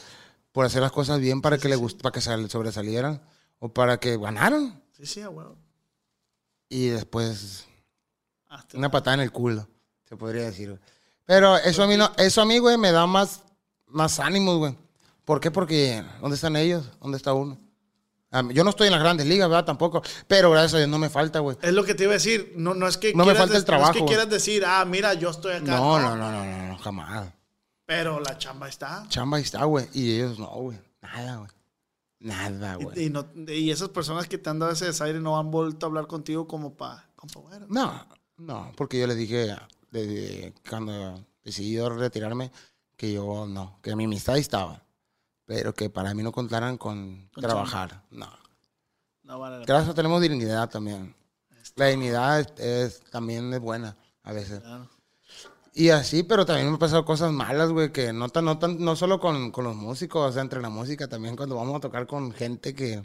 por hacer las cosas bien para que le gust- para que sal- sobresalieran o para que ganaran. Sí, sí, a huevo. Y después Ah, te- una patada en el culo, se podría decir, güey. Pero eso a mí no, eso a mí, güey, me da más, más ánimos, güey. ¿Por qué? Porque ¿dónde están ellos? ¿Dónde está uno? A mí- yo no estoy en las grandes ligas, ¿verdad? Tampoco. Pero gracias a Dios no me falta, güey. Es lo que te iba a decir. No, no es que No me falta el des- no es trabajo. que quieras decir, ah, mira, yo estoy acá. No, no, no, no, no, no, jamás. Pero la chamba está. Chamba está, güey. Y ellos no, güey. Nada, güey. Nada, güey. Y, y no- y esas personas que te han dado ese desaire no han vuelto a hablar contigo como para... Bueno, No, no, porque yo les dije desde cuando decidí retirarme que yo no, que mi amistad estaba. Pero que para mí no contaran con, Con trabajar. No. no vale Gracias, tenemos dignidad también. La dignidad es, es- también es buena a veces. pena. Y así, pero también me han pasado cosas malas, güey, que no tan, no tan, no solo con, con los músicos, o sea, entre la música, también cuando vamos a tocar con gente que,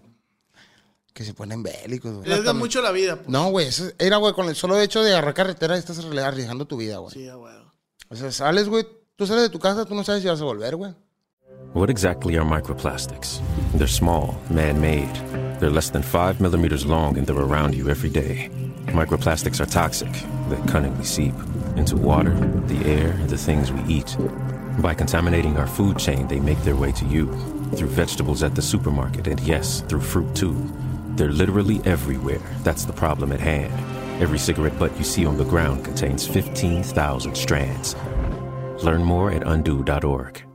que se ponen bélicos, güey. Les da mucho la vida. Pues. No, güey, eso era, güey, con el solo hecho de agarrar carretera estás arriesgando tu vida, güey. Sí, huevo. O sea, sales, güey, tú sales de tu casa, tú no sabes si vas a volver, güey. What exactly are microplastics? They're small, man made. They're less than 5 millimeters long and they're around you every day. Microplastics are toxic. They cunningly seep into water, the air, and the things we eat. By contaminating our food chain, they make their way to you through vegetables at the supermarket and, yes, through fruit too. They're literally everywhere. That's the problem at hand. Every cigarette butt you see on the ground contains 15,000 strands. Learn more at undo.org.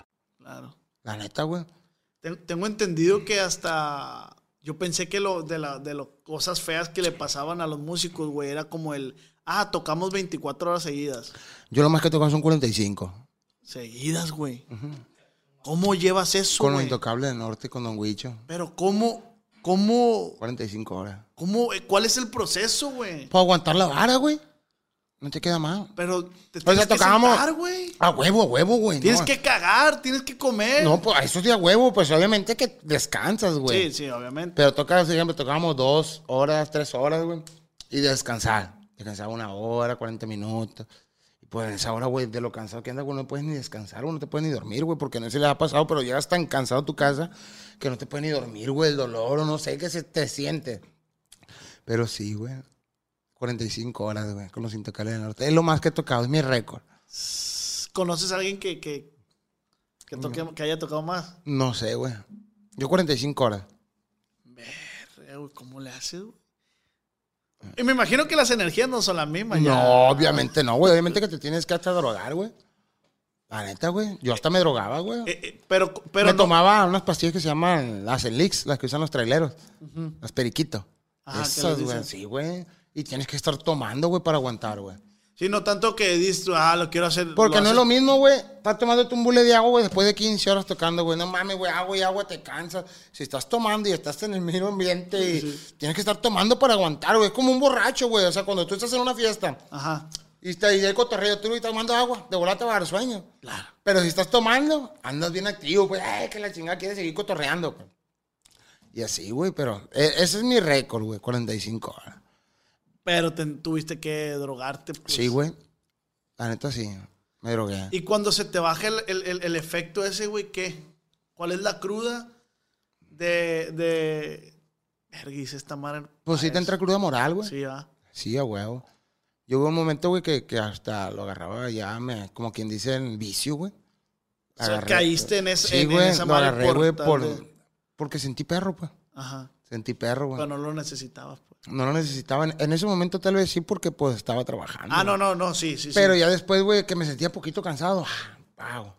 Claro. La neta, güey. Ten- Tengo entendido que hasta... Yo pensé que lo de las de las cosas feas que le pasaban a los músicos, güey, era como el... Ah, tocamos 24 horas seguidas. Yo lo más que toco son 45. Seguidas, güey. ¿Cómo llevas eso, Con los güey? intocables del norte, con Don Huicho. Pero ¿cómo... ¿Cómo... 45 horas. cómo eh, ¿Cuál es el proceso, güey? Para aguantar la vara, güey. No te queda mal. Pero te O sea, tocábamos. A huevo, a huevo, güey. Tienes no. que cagar, tienes que comer. No, pues eso sí a huevo, pues obviamente que descansas, güey. Sí, sí, obviamente. Pero toca, por ejemplo, tocábamos dos horas, tres horas, güey. Y descansar. Descansar una hora, 40 minutos. Y pues en esa hora, güey, de lo cansado que andas, güey, no puedes ni descansar, güey, no te puedes ni dormir, güey, porque no sé si le ha pasado, pero llegas tan cansado a tu casa que no te puedes ni dormir, güey, el dolor o no sé qué se te siente. Pero sí, güey. 45 horas, güey, con los intocables del norte. Es lo más que he tocado, es mi récord. ¿Conoces a alguien que, que, que, toque- que haya tocado más? No sé, güey. Yo 45 horas. Verga, güey, ¿Cómo le haces, güey? Y me imagino que las energías no son las mismas. ya. No, obviamente no, güey. Obviamente que te tienes que hasta drogar, güey. La neta, güey. Yo hasta me drogaba, güey. Eh, eh, pero pero me no- tomaba unas pastillas que se llaman las Elix, las que usan los traileros. Las periquito. ¿qué Esas, güey. Sí, güey. Y tienes que estar tomando, güey, para aguantar, güey. Sí, no tanto que dices, ah, lo quiero hacer. Porque no es lo mismo, güey. Estás tomando un bule de agua, güey, después de 15 horas tocando, güey. No mames, güey, agua y agua te cansas. Si estás tomando y estás en el mismo ambiente y tienes que estar tomando para aguantar, güey. Es como un borracho, güey. O sea, cuando tú estás en una fiesta Ajá. y está ahí el cotorreo, tú estás tomando agua, de volada te va a dar sueño. Claro. Pero si estás tomando, andas bien activo, pues, ay, que la chingada quiere seguir cotorreando, pues. Y así, güey, pero e- ese es mi récord, güey, 45 horas. Pero te- tuviste que drogarte. pues. Sí, güey. La neta sí, me drogué. Y cuando se te baja el, el- el- el efecto ese, güey, ¿qué? ¿Cuál es la cruda de. de... Esta madre. Pues sí Ah, te entra cruda moral, güey. Sí, va. Sí, a huevo. Yo hubo un momento, güey, que, que hasta lo agarraba ya, me, como quien dice, en vicio, güey. O sea, caíste en ese- Sí, en- en güey, esa lo agarré, güey, por, porque sentí perro, pues. Ajá. Sentí perro, güey. Pero no lo necesitabas, pues. No lo necesitaba. En, ese momento tal vez sí, porque pues estaba trabajando. Ah, no, no, no, sí, sí. Pero sí. ya después, güey, que me sentía poquito cansado. ah, ¡Pau!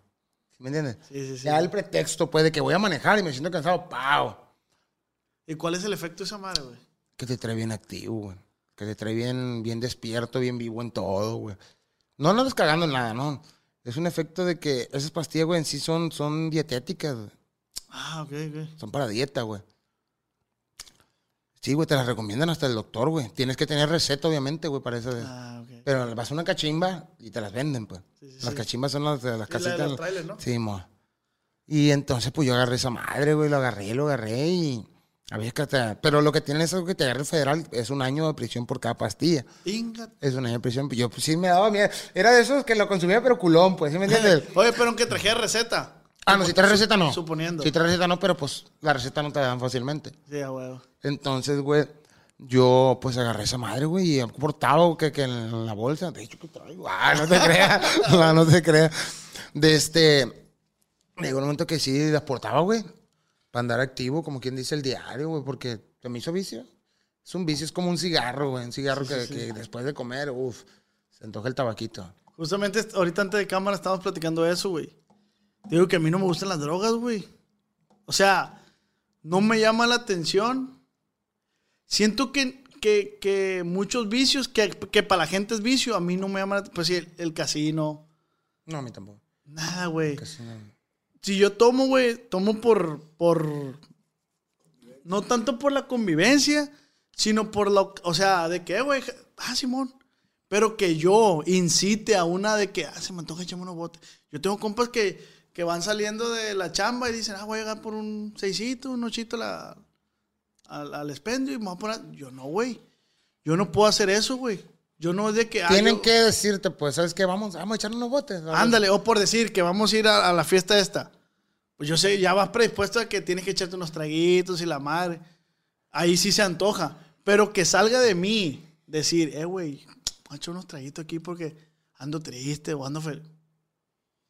¿Sí ¿Me entiendes? Sí, sí, sí. Ya el pretexto, pues, de que voy a manejar y me siento cansado. ¡Pau! ¿Y cuál es el efecto de esa madre, güey? que te trae bien activo, güey. Que te trae bien, bien despierto, bien vivo en todo, güey. No andas cagando en nada, no. Es un efecto de que esas pastillas, güey, en sí son, son dietéticas, güey. Ah, ok, ok. Son para dieta, güey. Sí, güey, te las recomiendan hasta el doctor, güey. Tienes que tener receta, obviamente, güey, para eso. Ah. Pero vas a una cachimba y te las venden, pues. Sí, sí, las sí. cachimbas son las las Sí, la de casitas. los trailers, ¿no? Sí, mo. Y entonces, pues yo agarré esa madre, güey, lo agarré, lo agarré y. A ver, que te- Pero lo que tiene es algo que te agarre el federal, es un año de prisión por cada pastilla. Inga. Es un año de prisión. Yo pues, sí me daba miedo. Era de esos que lo consumía, pero culón, pues, ¿sí me entiendes? Oye, pero aunque trajera receta. Ah, no, si traes receta no. Suponiendo. Si traes receta no, pero pues la receta no te la dan fácilmente. Sí, a huevo. Entonces, güey, yo pues agarré esa madre, güey, y he portado que, que en la bolsa. De hecho, que traigo. Ah, no te creas. no, no te creas. De este. Llegó un momento que sí las portaba, güey. Para andar activo, como quien dice el diario, güey, porque se me hizo vicio. Es un vicio, es como un cigarro, güey. Un cigarro que, que después de comer, uff, se antoja el tabaquito. Justamente ahorita antes de cámara estábamos platicando eso, güey. Te Digo que a mí no me gustan las drogas, güey. O sea, no me llama la atención. Siento que, que, que muchos vicios, que, que para la gente es vicio, a mí no me llama la Pues sí, el, el casino. No, a mí tampoco. Nada, güey. Si yo tomo, güey, tomo por, por... No tanto por la convivencia, sino por lo... O sea, de que, güey, ah, Simón. Pero que yo incite a una de que, ah, se me antoja echarme unos botes. Yo tengo compas que, que van saliendo de la chamba y dicen, ah, voy a llegar por un seisito, un ochito la- al, al expendio y me voy a poner... Yo no, güey. Yo no puedo hacer eso, güey. Yo no es de que... ah, Tienen yo- que decirte, pues, ¿sabes qué? Vamos, vamos a echar unos botes. Ándale, o por decir que vamos a ir a, a la fiesta esta. Pues yo sé, ya vas predispuesto a que tienes que echarte unos traguitos y la madre. Ahí sí se antoja. Pero que salga de mí decir, eh, güey, voy a echar unos traguitos aquí porque ando triste o ando feliz.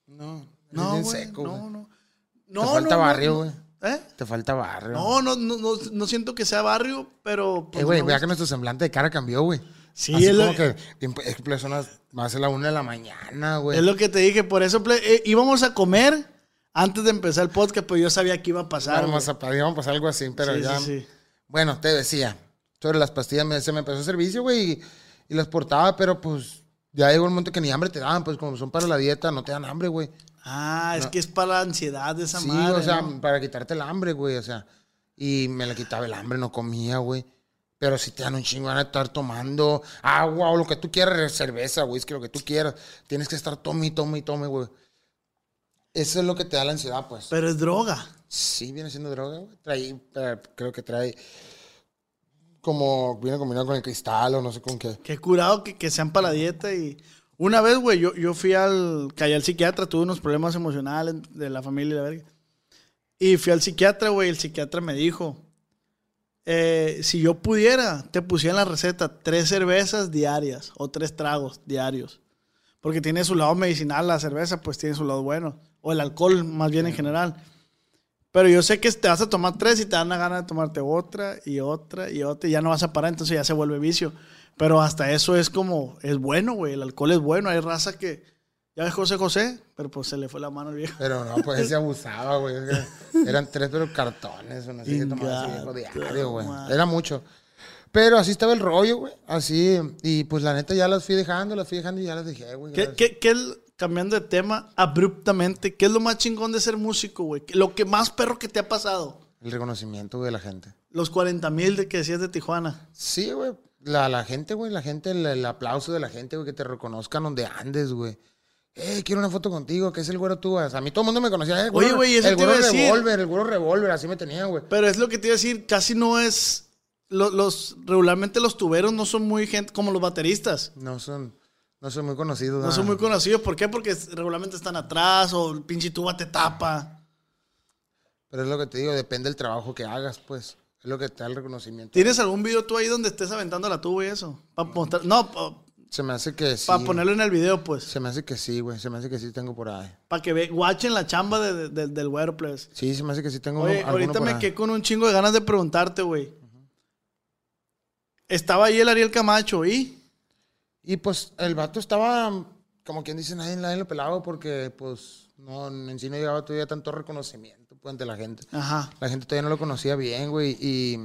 No, No, no, güey, seco, güey. no, no. Te falta no, barrio, no, güey. ¿Eh? Te falta barrio. No, no, no, no, no siento que sea barrio, pero... pues, Eh, güey, vea que nuestro semblante de cara cambió, güey. Sí, Así es lo- como que es que personas más a la una de la mañana, güey. Es lo que te dije, por eso eh, íbamos a comer antes de empezar el podcast, pero yo sabía que iba a pasar. Vamos a, íbamos a pasar algo así, pero Sí, ya. sí, sí. Bueno, te decía, sobre las pastillas me, se me empezó a servicio, güey, y, y las portaba, pero pues ya llegó un momento que ni hambre te daban, pues como son para la dieta, no te dan hambre, güey. Ah, es que es para la ansiedad de esa Sí, madre. o sea, ¿no? para quitarte el hambre, güey, o sea. Y me la quitaba el hambre, no comía, güey. Pero si te dan un chingo van a estar tomando agua o lo que tú quieras, cerveza, güey, es que lo que tú quieras. Tienes que estar tome y tome y tome, güey. Eso es lo que te da la ansiedad, pues. Pero es droga. Sí, viene siendo droga, güey. Trae, eh, creo que trae como viene combinado con el cristal o no sé con qué. Qué curado que, que sean para la dieta. Y una vez, güey, yo, yo fui al. Caí al psiquiatra, tuve unos problemas emocionales de la familia y la verga. Y fui al psiquiatra, güey. El psiquiatra me dijo: eh, Si yo pudiera, te pusiera en la receta tres cervezas diarias o tres tragos diarios. Porque tiene su lado medicinal, la cerveza, pues tiene su lado bueno. O el alcohol, más bien en general. Pero yo sé que te vas a tomar tres y te dan la gana de tomarte otra y otra y otra y ya no vas a parar, entonces ya se vuelve vicio. Pero hasta eso es como, es bueno, güey. El alcohol es bueno. Hay raza que, ya ves José José, pero pues se le fue la mano al viejo. Pero no, pues se abusaba, güey. Eran tres, pero cartones, o no sé qué tomaba ese viejo diario, güey. Era mucho. Pero así estaba el rollo, güey. Así. Y pues la neta ya las fui dejando, las fui dejando y ya las dejé, güey. ¿Qué, qué, cambiando de tema abruptamente, qué es lo más chingón de ser músico, güey? Lo que más perro que te ha pasado. El reconocimiento, güey, de la gente. Los 40 mil que decías de Tijuana. Sí, güey. La, la gente, güey, la gente, el, el aplauso de la gente, güey, que te reconozcan donde andes, güey. Eh, quiero una foto contigo, que es el güero sea, a mí todo el mundo me conocía. Eh, güero- Oye, güey, el güero revolver, el güero revolver, así me tenía, güey. Pero es lo que te iba a decir, casi no es. lo- Los, regularmente los tuberos no son muy gente como los bateristas. No son, no son muy conocidos. No ah. son muy conocidos. ¿Por qué? Porque regularmente están atrás o el pinche tuba te tapa. Pero es lo que te digo, depende del trabajo que hagas, pues. Es lo que da el reconocimiento. ¿Tienes algún video tú ahí donde estés aventando la tuba y eso? Para mostrar. No, Se me hace que sí. para ponerlo en el video, pues. Se me hace que sí, güey. Se me hace que sí tengo por ahí. Para que ve, guachen la chamba de- de- de- del güero, pues. Sí, se me hace que sí tengo Oye, ahorita por me ahí. quedé con un chingo de ganas de preguntarte, güey. Estaba ahí el Ariel Camacho y. Y pues el vato estaba, como quien dice, nadie, nadie lo pelaba porque, pues, no, en sí no llegaba todavía tanto reconocimiento ante la gente. Ajá. La gente todavía no lo conocía bien, güey. Y,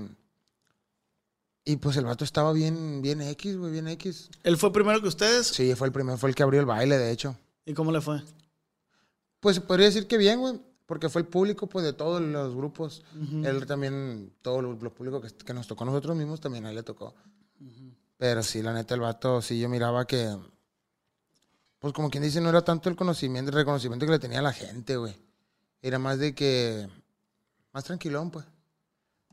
Y pues el vato estaba bien, bien X, güey, bien X. ¿Él fue primero que ustedes? Sí, fue el primero, fue el que abrió el baile, de hecho. ¿Y cómo le fue? Pues se podría decir que bien, güey, porque fue el público, pues, de todos los grupos. Él también, todos los, los públicos que, que nos tocó a nosotros mismos, también a él le tocó. Pero sí, la neta, el vato, sí, yo miraba que, pues, como quien dice, no era tanto el conocimiento, el reconocimiento que le tenía a la gente, güey. Era más de que, más tranquilón, pues.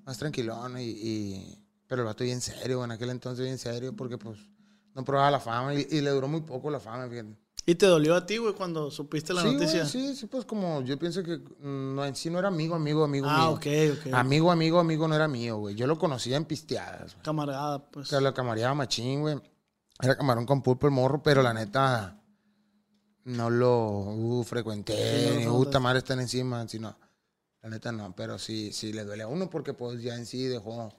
Más tranquilón y, y- pero el vato bien serio, en aquel entonces bien serio, porque, pues, no probaba la fama y, y le duró muy poco la fama, fíjate. ¿Y te dolió a ti, güey, cuando supiste la sí, güey, noticia? sí, sí, pues como yo pienso que mm, no, en sí no era amigo, amigo, amigo Ah, mío. ok, ok. Amigo, amigo, amigo no era mío, güey. Yo lo conocía en pisteadas, güey. Camarada, pues. O sea, lo camareaba machín, güey. Era camarón con pulpo el morro, pero la neta no lo uh, frecuenté. Sí, lo puta madre están encima, sino la neta no, pero sí, sí le duele a uno porque pues ya en sí dejó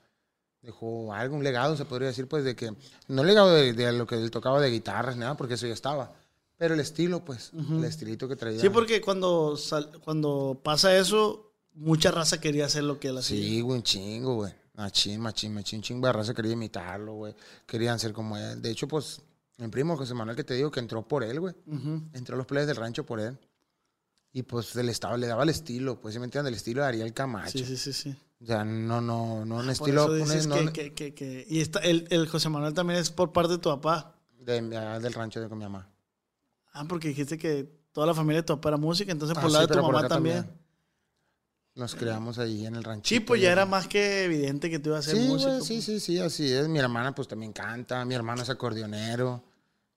dejó algo, un legado, se podría decir, pues de que no legado de, de lo que él tocaba de guitarras, nada, porque eso ya estaba. Pero el estilo, pues, el estilito que traía. Sí, porque cuando, sal- cuando pasa eso, mucha raza quería hacer lo que él hacía. Sí, güey, un chingo, güey. Machín, machín, machín, chingo de raza quería imitarlo, güey. Querían ser como él. De hecho, pues, mi primo José Manuel que te digo que entró por él, güey. Entró a los players del rancho por él. Y pues él estaba, le daba el estilo, pues, ¿sí me entiendes? El estilo de Ariel Camacho. Sí, sí, sí, sí. O sea, no, no, no un Por estilo. eso un- dices no- que, que, que, Y está, el, el José Manuel también es por parte de tu papá. de- ah, del rancho de con mi mamá. Ah, porque dijiste que toda la familia de tu papá era música, entonces Ah, por sí, lado de tu por mamá también. Nos creamos ahí en el rancho. Sí, pues ya era más que evidente que tú ibas a ser Sí, músico. güey, sí, pues. sí, sí, así es. Mi hermana, pues, también canta. Mi hermano es acordeonero.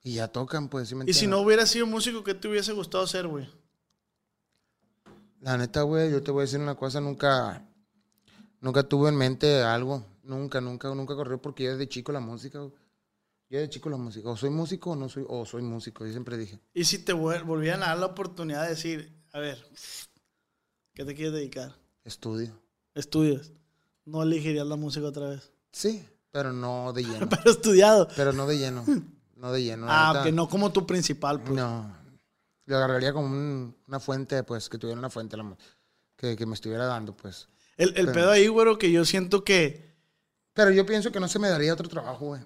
Y ya tocan, pues, ¿sí me Y si no hubiera sido músico, ¿qué te hubiese gustado ser, güey? La neta, güey, yo te voy a decir una cosa, nunca, nunca tuve en mente algo, nunca, nunca, nunca corrió porque yo desde chico la música, güey. Yo desde chico la música, o soy músico o no soy, o soy músico, yo siempre dije. Y si te volvieran a dar la oportunidad de decir, a ver, ¿qué te quieres dedicar? Estudio. Estudios. No elegirías la música otra vez. Sí, pero no de lleno. Pero estudiado. pero no de lleno. No de lleno. Ah, que no como tu principal, pues. No. Lo agarraría como un- una fuente, pues, que tuviera una fuente la que, que me estuviera dando, pues. El, el Pero- pedo ahí, güero, que yo siento que Pero yo pienso que no se me daría otro trabajo, güey.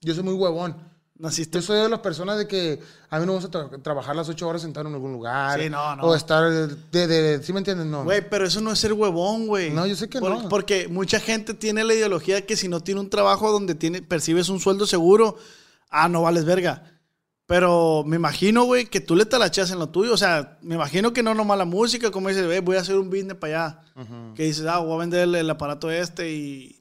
Yo soy muy huevón. Naciste. Yo soy de las personas de que a mí no me gusta tra- trabajar las ocho horas sentado en algún lugar. Sí, no, no. O estar de, de, ¿sí me entiendes? No. Güey, pero eso no es ser huevón, güey. No, yo sé que Por- no. Porque mucha gente tiene la ideología de que si no tiene un trabajo donde tiene, percibes un sueldo seguro, ah, no vales verga. Pero me imagino, güey, que tú le talachas en lo tuyo. O sea, me imagino que no nomás la música, como dices, "Ve, voy a hacer un business para allá. Que dices, ah, voy a vender el aparato este y,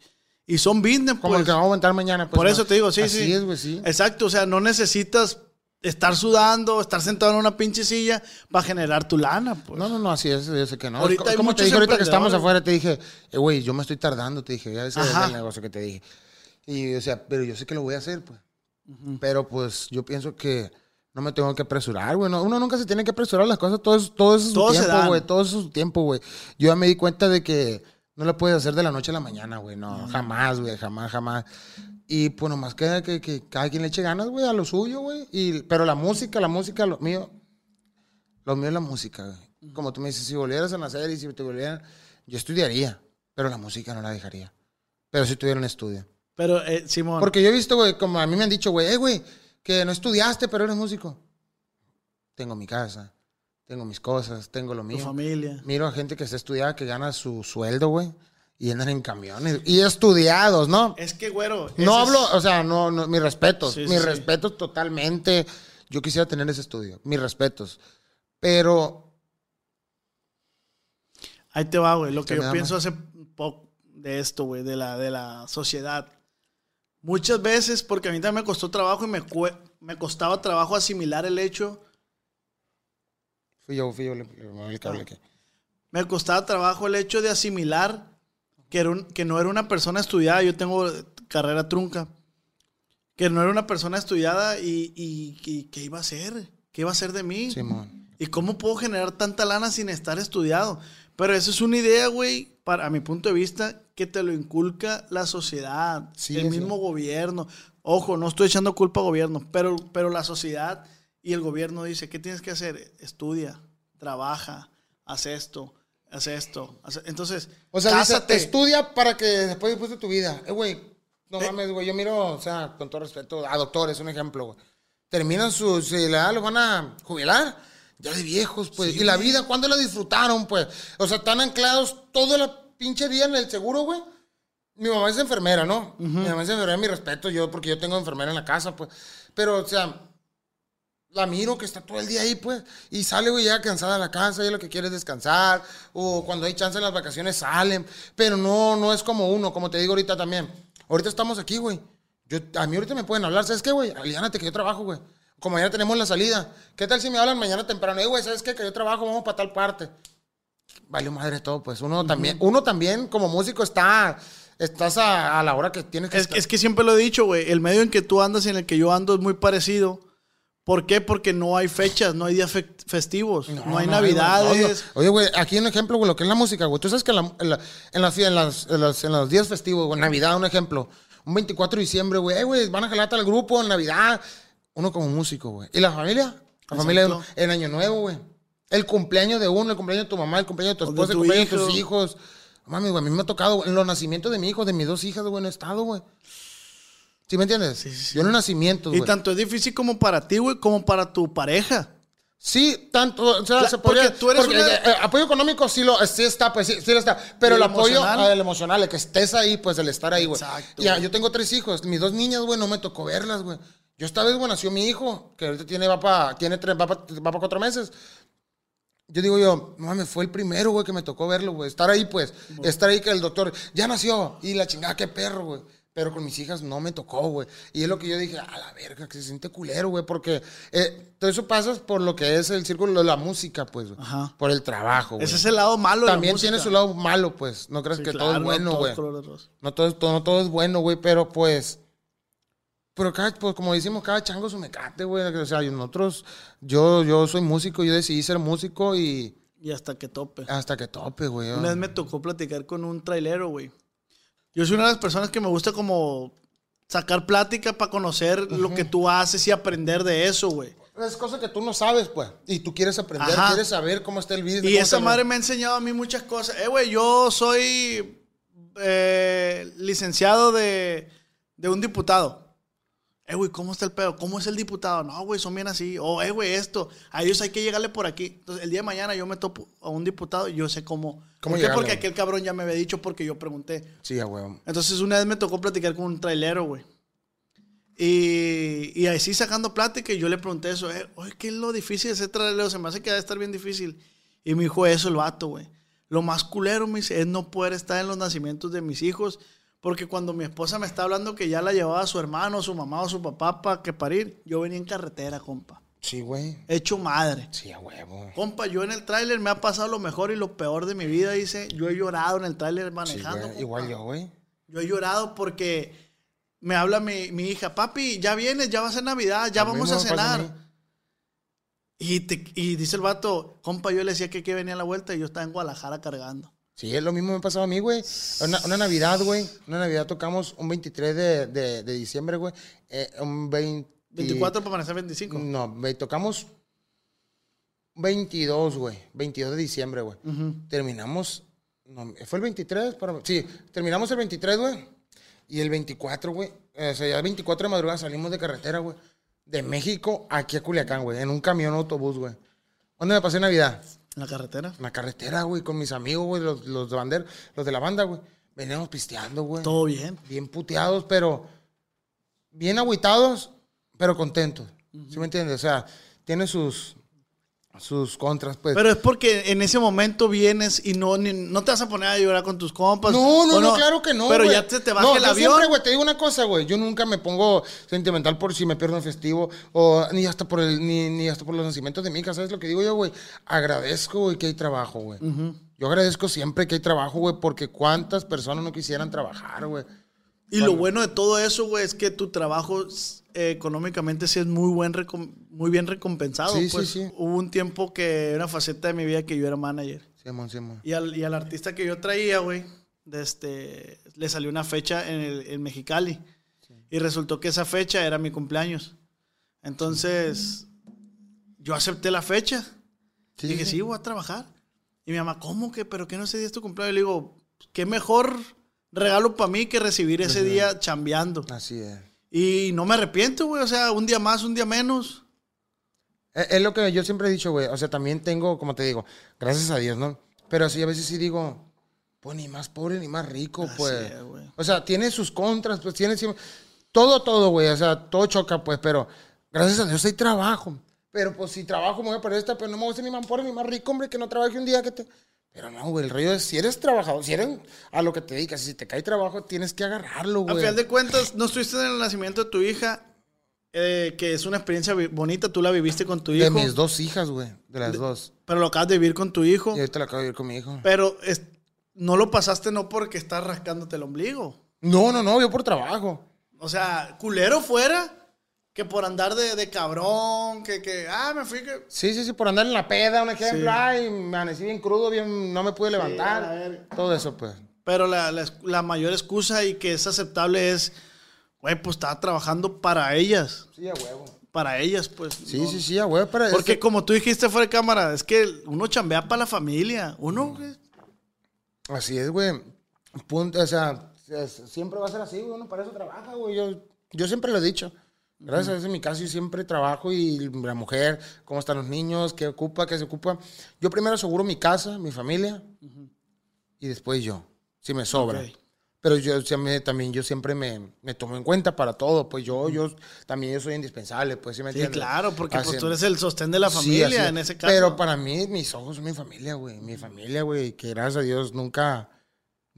y son business, Como pues. el que vamos a aguantar mañana. Pues, Por eso te digo, sí, Así sí. es, güey, sí. Exacto, o sea, no necesitas estar sudando, estar sentado en una pinche silla para generar tu lana, pues. No, no, no, así es, yo sé que no. Ahorita Es como te dije ahorita que estamos afuera, te dije, eh, güey, yo me estoy tardando, te dije, ya ese es el negocio que te dije. Y, o sea, pero yo sé que lo voy a hacer, pues. Pero, pues, yo pienso que no me tengo que apresurar, güey. No, uno nunca se tiene que apresurar las cosas, todo es, todo es su Todo tiempo, güey. Todo es su tiempo, güey. Yo ya me di cuenta de que no lo puedes hacer de la noche a la mañana, güey. No, jamás, güey, jamás, jamás. Y pues nomás queda que, que cada quien le eche ganas, güey, a lo suyo, güey. Y, pero la música, la música, lo mío, lo mío es la música, güey. Como tú me dices, si volvieras a nacer y si te volvieran, yo estudiaría, pero la música no la dejaría. Pero si tuviera un estudio. Pero, eh, Simón, Porque yo he visto, güey, como a mí me han dicho, güey, eh, güey, que no estudiaste, pero eres músico. Tengo mi casa, tengo mis cosas, tengo lo tu mío. familia. Miro a gente que está estudiada, que gana su sueldo, güey, y andan en camiones. Y estudiados, ¿no? Es que, güero. No hablo, es- o sea, no, no mis respetos, Sí, mis sí. respetos totalmente. Yo quisiera tener ese estudio, mis respetos. Pero Ahí te va, güey. Lo que me yo pienso hace poco de esto, güey, de la, de la sociedad. Muchas veces, porque a mí también me costó trabajo y me, me costaba trabajo asimilar el hecho. Fui yo, fui yo, le, le moví el cable aquí. Me costaba trabajo el hecho de asimilar que, era un- que no era una persona estudiada. Yo tengo carrera trunca. Que no era una persona estudiada y, y, y ¿qué iba a hacer? ¿Qué iba a hacer de mí? Simón. ¿Y cómo puedo generar tanta lana sin estar estudiado? Pero eso es una idea, güey, para a mi punto de vista, que te lo inculca la sociedad, Sí, el sí. mismo gobierno. Ojo, no estoy echando culpa al gobierno, pero, pero la sociedad y el gobierno dice, ¿qué tienes que hacer? Estudia, trabaja, haz esto, haz esto. haz- Entonces, O sea, dice, cásate. estudia para que después disfrutes tu vida. Eh, güey, No mames, güey, yo miro, o sea, con todo respeto, a doctores, un ejemplo, güey. Terminan su, si la los van a jubilar, ya de viejos, pues. y la vida, ¿cuándo la disfrutaron, pues? O sea, están anclados todo la pinche día en el seguro, güey. Mi mamá es enfermera, ¿no? Mi mamá es enfermera, mi respeto, yo, porque yo tengo enfermera en la casa, pues. Pero, o sea, la miro que está todo el día ahí, pues, y sale, güey, ya cansada a la casa, y lo que quiere es descansar, o cuando hay chance en las vacaciones salen, pero no, no es como uno, como te digo ahorita también. Ahorita estamos aquí, güey. Yo, a mí ahorita me pueden hablar, ¿sabes qué, güey? Aliánate que yo trabajo, güey. Como mañana tenemos la salida. ¿Qué tal si me hablan mañana temprano? Eh, güey, ¿sabes qué? Que yo trabajo, vamos para tal parte. Vale, madre todo, pues uno también, uno también como músico está, estás a, a la hora que tienes que Es, estar. es que siempre lo he dicho, güey. El medio en que tú andas y en el que yo ando es muy parecido. ¿Por qué? Porque no hay fechas, no hay días fe- festivos, no, hay no, navidades. no. Oye, güey, aquí un ejemplo, güey, lo que es la música, güey. Tú sabes que en, la- en la- en las, en, las, en, las- en los días festivos, güey, Navidad, un ejemplo. Un 24 de diciembre, güey, güey, van a jalar al grupo en Navidad. Uno como músico, güey. ¿Y la familia? La familia, de uno, el año nuevo, güey. El cumpleaños de uno, el cumpleaños de tu mamá, el cumpleaños de tu de esposa, el cumpleaños de tus hijo. hijos. Mami, güey, a mí me ha tocado, güey, en los nacimientos de mi hijo, de mis dos hijas, güey, no he estado, güey. ¿Sí me entiendes? Yo en los nacimientos, Y güey. tanto es difícil como para ti, güey, como para tu pareja. Sí, tanto, o sea, La- se podría, porque tú eres porque, una- eh, eh, apoyo económico sí lo sí está, pues sí, sí lo está, pero ¿Y el el apoyo emocional? ah, el emocional, el que estés ahí, pues el estar ahí, güey. Exacto, Ya, güey. yo tengo tres hijos, mis dos niñas, güey, no me tocó verlas, güey. Yo esta vez, güey, nació mi hijo, que ahorita tiene va para tiene tres va para cuatro meses. Yo digo yo, no mames, fue el primero, güey, que me tocó verlo, güey. Estar ahí, pues. Estar ahí que el doctor ya nació. Y la chingada, qué perro, güey. Pero con mis hijas no me tocó, güey. Y es lo que yo dije, a la verga, que se siente culero, güey. Porque eh, todo eso pasa por lo que es el círculo de la música, pues, güey. Ajá. Por el trabajo, güey. Ese es el lado malo de También música. tiene su lado malo, pues. No creas Sí, que claro, todo es no bueno, güey. No todo, es- todo, no todo es bueno, güey, pero pues. Pero cada, pues, como decimos, cada chango su mecate, güey. O sea, nosotros, yo, yo soy músico, yo decidí ser músico y Y hasta que tope. hasta que tope, güey. Una vez me tocó platicar con un trailero, güey. Yo soy una de las personas que me gusta como sacar plática para conocer lo que tú haces y aprender de eso, güey. Es cosa que tú no sabes, pues. Y tú quieres aprender, Ajá. quieres saber cómo está el business. Y esa madre me ha enseñado a mí muchas cosas. Eh, güey, yo soy eh, licenciado de, de un diputado. Eh, güey, ¿cómo está el pedo? ¿Cómo es el diputado? No, güey, son bien así. O, eh, güey, esto. A ellos hay que llegarle por aquí. Entonces, el día de mañana yo me topo a un diputado y yo sé cómo. ¿Cómo ¿Por qué? Porque aquel cabrón ya me había dicho porque yo pregunté. Sí, a huevo. Entonces una vez me tocó platicar con un trailero, güey. Y, y así sacando plática, y yo le pregunté eso, eh, oye, ¿qué es lo difícil de ser trailero? Se me hace que a estar bien difícil. Y me dijo eso el vato, güey. Lo más culero, me dice, es no poder estar en los nacimientos de mis hijos, porque cuando mi esposa me está hablando que ya la llevaba su hermano, su mamá o su papá para que parir, yo venía en carretera, compa. Sí, güey. Hecho madre. Sí, a huevo. Compa, yo en el tráiler me ha pasado lo mejor y lo peor de mi vida, dice. Yo he llorado en el tráiler Sí, manejando. güey. compa. Igual yo, güey. Yo he llorado porque me habla mi, mi hija, papi, ya vienes, ya va a ser Navidad, ya vamos a cenar. mí. Y, te- y dice el vato, compa, yo le decía que, que venía a la vuelta y yo estaba en Guadalajara cargando. Sí, es lo mismo me pasaba a mí, güey. Una, una Navidad, güey. Una Navidad tocamos un 23 de, de, de diciembre, güey. Eh, un 20... 24 para amanecer 25. No, tocamos 22, güey. 22 de diciembre, güey. Terminamos. no, ¿Fue el 23? Para- sí, terminamos el 23, güey. Y el 24, güey. O sea, ya el 24 de madrugada salimos de carretera, güey. De México aquí a Culiacán, güey. En un camión autobús, güey. ¿Dónde me pasé Navidad? En la carretera. En la carretera, güey, con mis amigos, güey, los, los de bander, los de la banda, güey. Veníamos pisteando, güey. Todo bien. Bien puteados, pero bien agüitados, pero contentos. ¿Sí me entiendes? O sea, tiene sus, sus contras, pues. Pero es porque en ese momento vienes y no, ni- no te vas a poner a llorar con tus compas. no, no, ¿o no, claro que no. Pero ya te, te baja No, el yo avión. Siempre, güey, te digo una cosa, güey. Yo nunca me pongo sentimental por si me pierdo un festivo o ni hasta por el, ni, ni hasta por los nacimientos de mi hija. ¿Sabes lo que digo yo, güey? Agradezco, güey, que hay trabajo, güey. Yo agradezco siempre que hay trabajo, güey, porque cuántas personas no quisieran trabajar, güey. Y lo bueno de todo eso, güey, es que tu trabajo eh, económicamente sí es muy, buen muy bien recompensado. Sí, sí, pues. sí. Hubo un tiempo que una faceta de mi vida que yo era manager. Simón, Simón. Y al, y al artista que yo traía, güey, este, le salió una fecha en, el, en Mexicali. Y resultó que esa fecha era mi cumpleaños. Entonces, yo acepté la fecha. Sí, dije, sí. sí, voy a trabajar. Y mi mamá, ¿cómo que? ¿Pero qué no ese día es tu cumpleaños? Y le digo, ¿qué mejor regalo para mí que recibir ese día chambeando. Así es. Y no me arrepiento, güey. O sea, un día más, un día menos. Es, lo que yo siempre he dicho, güey. O sea, también tengo, como te digo, gracias a Dios, ¿no? Pero así a veces sí digo, pues ni más pobre ni más rico, pues. es, o sea, tiene sus contras, pues tiene siempre- todo, todo, güey. O sea, todo choca, pues, pero gracias a Dios hay trabajo. Pero pues si trabajo me voy a perder esta, pues no me voy a ser ni más pobre ni más rico, hombre, que no trabaje un día que te. Pero no, güey, el rollo es si eres trabajador, si eres a lo que te dedicas, si te cae trabajo, tienes que agarrarlo, A güey. final de cuentas, no estuviste en el nacimiento de tu hija, eh, que es una experiencia bonita, tú la viviste con tu hijo. De mis dos hijas, güey. De las dos. Pero lo acabas de vivir con tu hijo. Y ahorita la acabo de vivir con mi hijo. Pero es- no lo pasaste no porque estás rascándote el ombligo. No, no, no, yo por trabajo. O sea, culero fuera que por andar de, de cabrón, que, que, ah, me fui que... Sí, sí, sí, por andar en la peda, un ejemplo. Sí. Ay, me amanecí bien crudo, bien, no me pude levantar. verga. Todo eso, pues. Pero la, la- la mayor excusa y que es aceptable es, güey, pues estaba trabajando para ellas. Sí, a huevo. Para ellas, pues. Sí, no. sí, sí, a huevo. Pero Porque este- como tú dijiste fuera de cámara, es que uno chambea para la familia. Uno, güey, Así es, güey. Punto, o sea, siempre va a ser así, güey. Uno para eso trabaja, güey. Yo, yo siempre lo he dicho. Gracias a Dios en mi caso yo siempre trabajo y la mujer, cómo están los niños, qué ocupa, qué se ocupa. Yo primero aseguro mi casa, mi familia y después yo, si me sobra. Ok. Pero yo también yo siempre me, me tomo en cuenta para todo, pues yo, yo también yo soy indispensable, pues sí me Sí, entiendes? claro, porque pues, Así- tú eres el sostén de la Sí, familia es. en ese caso. Pero para mí, mis ojos son mi familia, güey. Mi familia, güey. Que gracias a Dios nunca,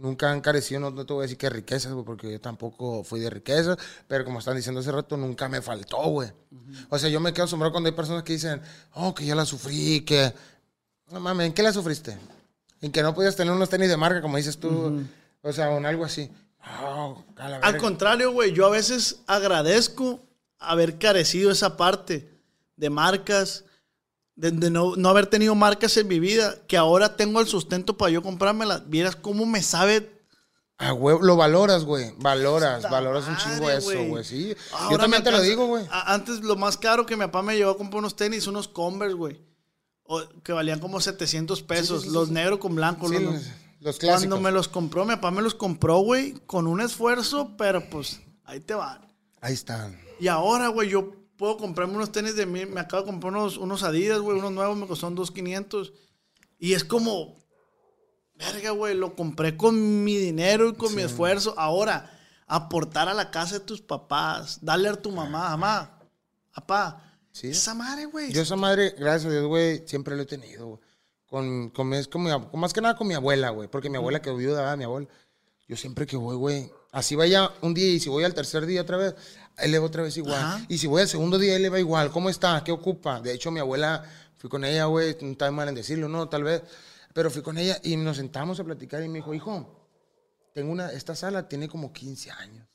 nunca han carecido. No, no te voy a decir que riquezas, güey, porque yo tampoco fui de riqueza. Pero como están diciendo hace rato, nunca me faltó, güey. O sea, yo me quedo asombrado cuando hay personas que dicen, oh, que yo la sufrí, que. No mames, ¿en qué la sufriste? En que no podías tener unos tenis de marca, como dices tú. O sea, o en algo así. Oh, Al contrario, güey, yo a veces agradezco haber carecido esa parte de marcas, de, de no, no haber tenido marcas en mi vida, que ahora tengo el sustento para yo comprármelas. Vieras cómo me sabe. A huevo, lo valoras, güey. Valoras, valoras un chingo madre, eso, güey. Sí. Ahora Yo también te lo digo, güey. Antes lo más caro que mi papá me llevó a comprar unos tenis, unos Converse, güey. O- Que valían como 700 pesos. sí, sí, los sí. negros con blanco. Los- los clásicos. Cuando me los compró, mi papá me los compró, güey, con un esfuerzo, pero pues ahí te van. Ahí están. Y ahora, güey, yo puedo comprarme unos tenis de mí. Me acabo de comprar unos, unos Adidas, güey, unos nuevos, me costaron 2.500. Y es como, verga, güey, lo compré con mi dinero y con mi esfuerzo. Ahora, aportar a la casa de tus papás, darle a tu mamá, mamá, papá. Sí. Esa madre, güey. Yo esa madre, gracias a Dios, güey, siempre lo he tenido, güey. Con, con, es con mi con- más que nada con mi abuela, güey. Porque mi abuela quedó viuda, mi abuela. Yo siempre que voy, güey, así vaya un día y si voy al tercer día otra vez, él le va otra vez igual. Ajá. Y si voy al segundo día, él le va igual. ¿Cómo está? ¿Qué ocupa? De hecho, mi abuela, fui con ella, güey, no está mal en decirlo, ¿no? Tal vez. Pero fui con ella y nos sentamos a platicar y me dijo, hijo, tengo una, esta sala tiene como 15 años.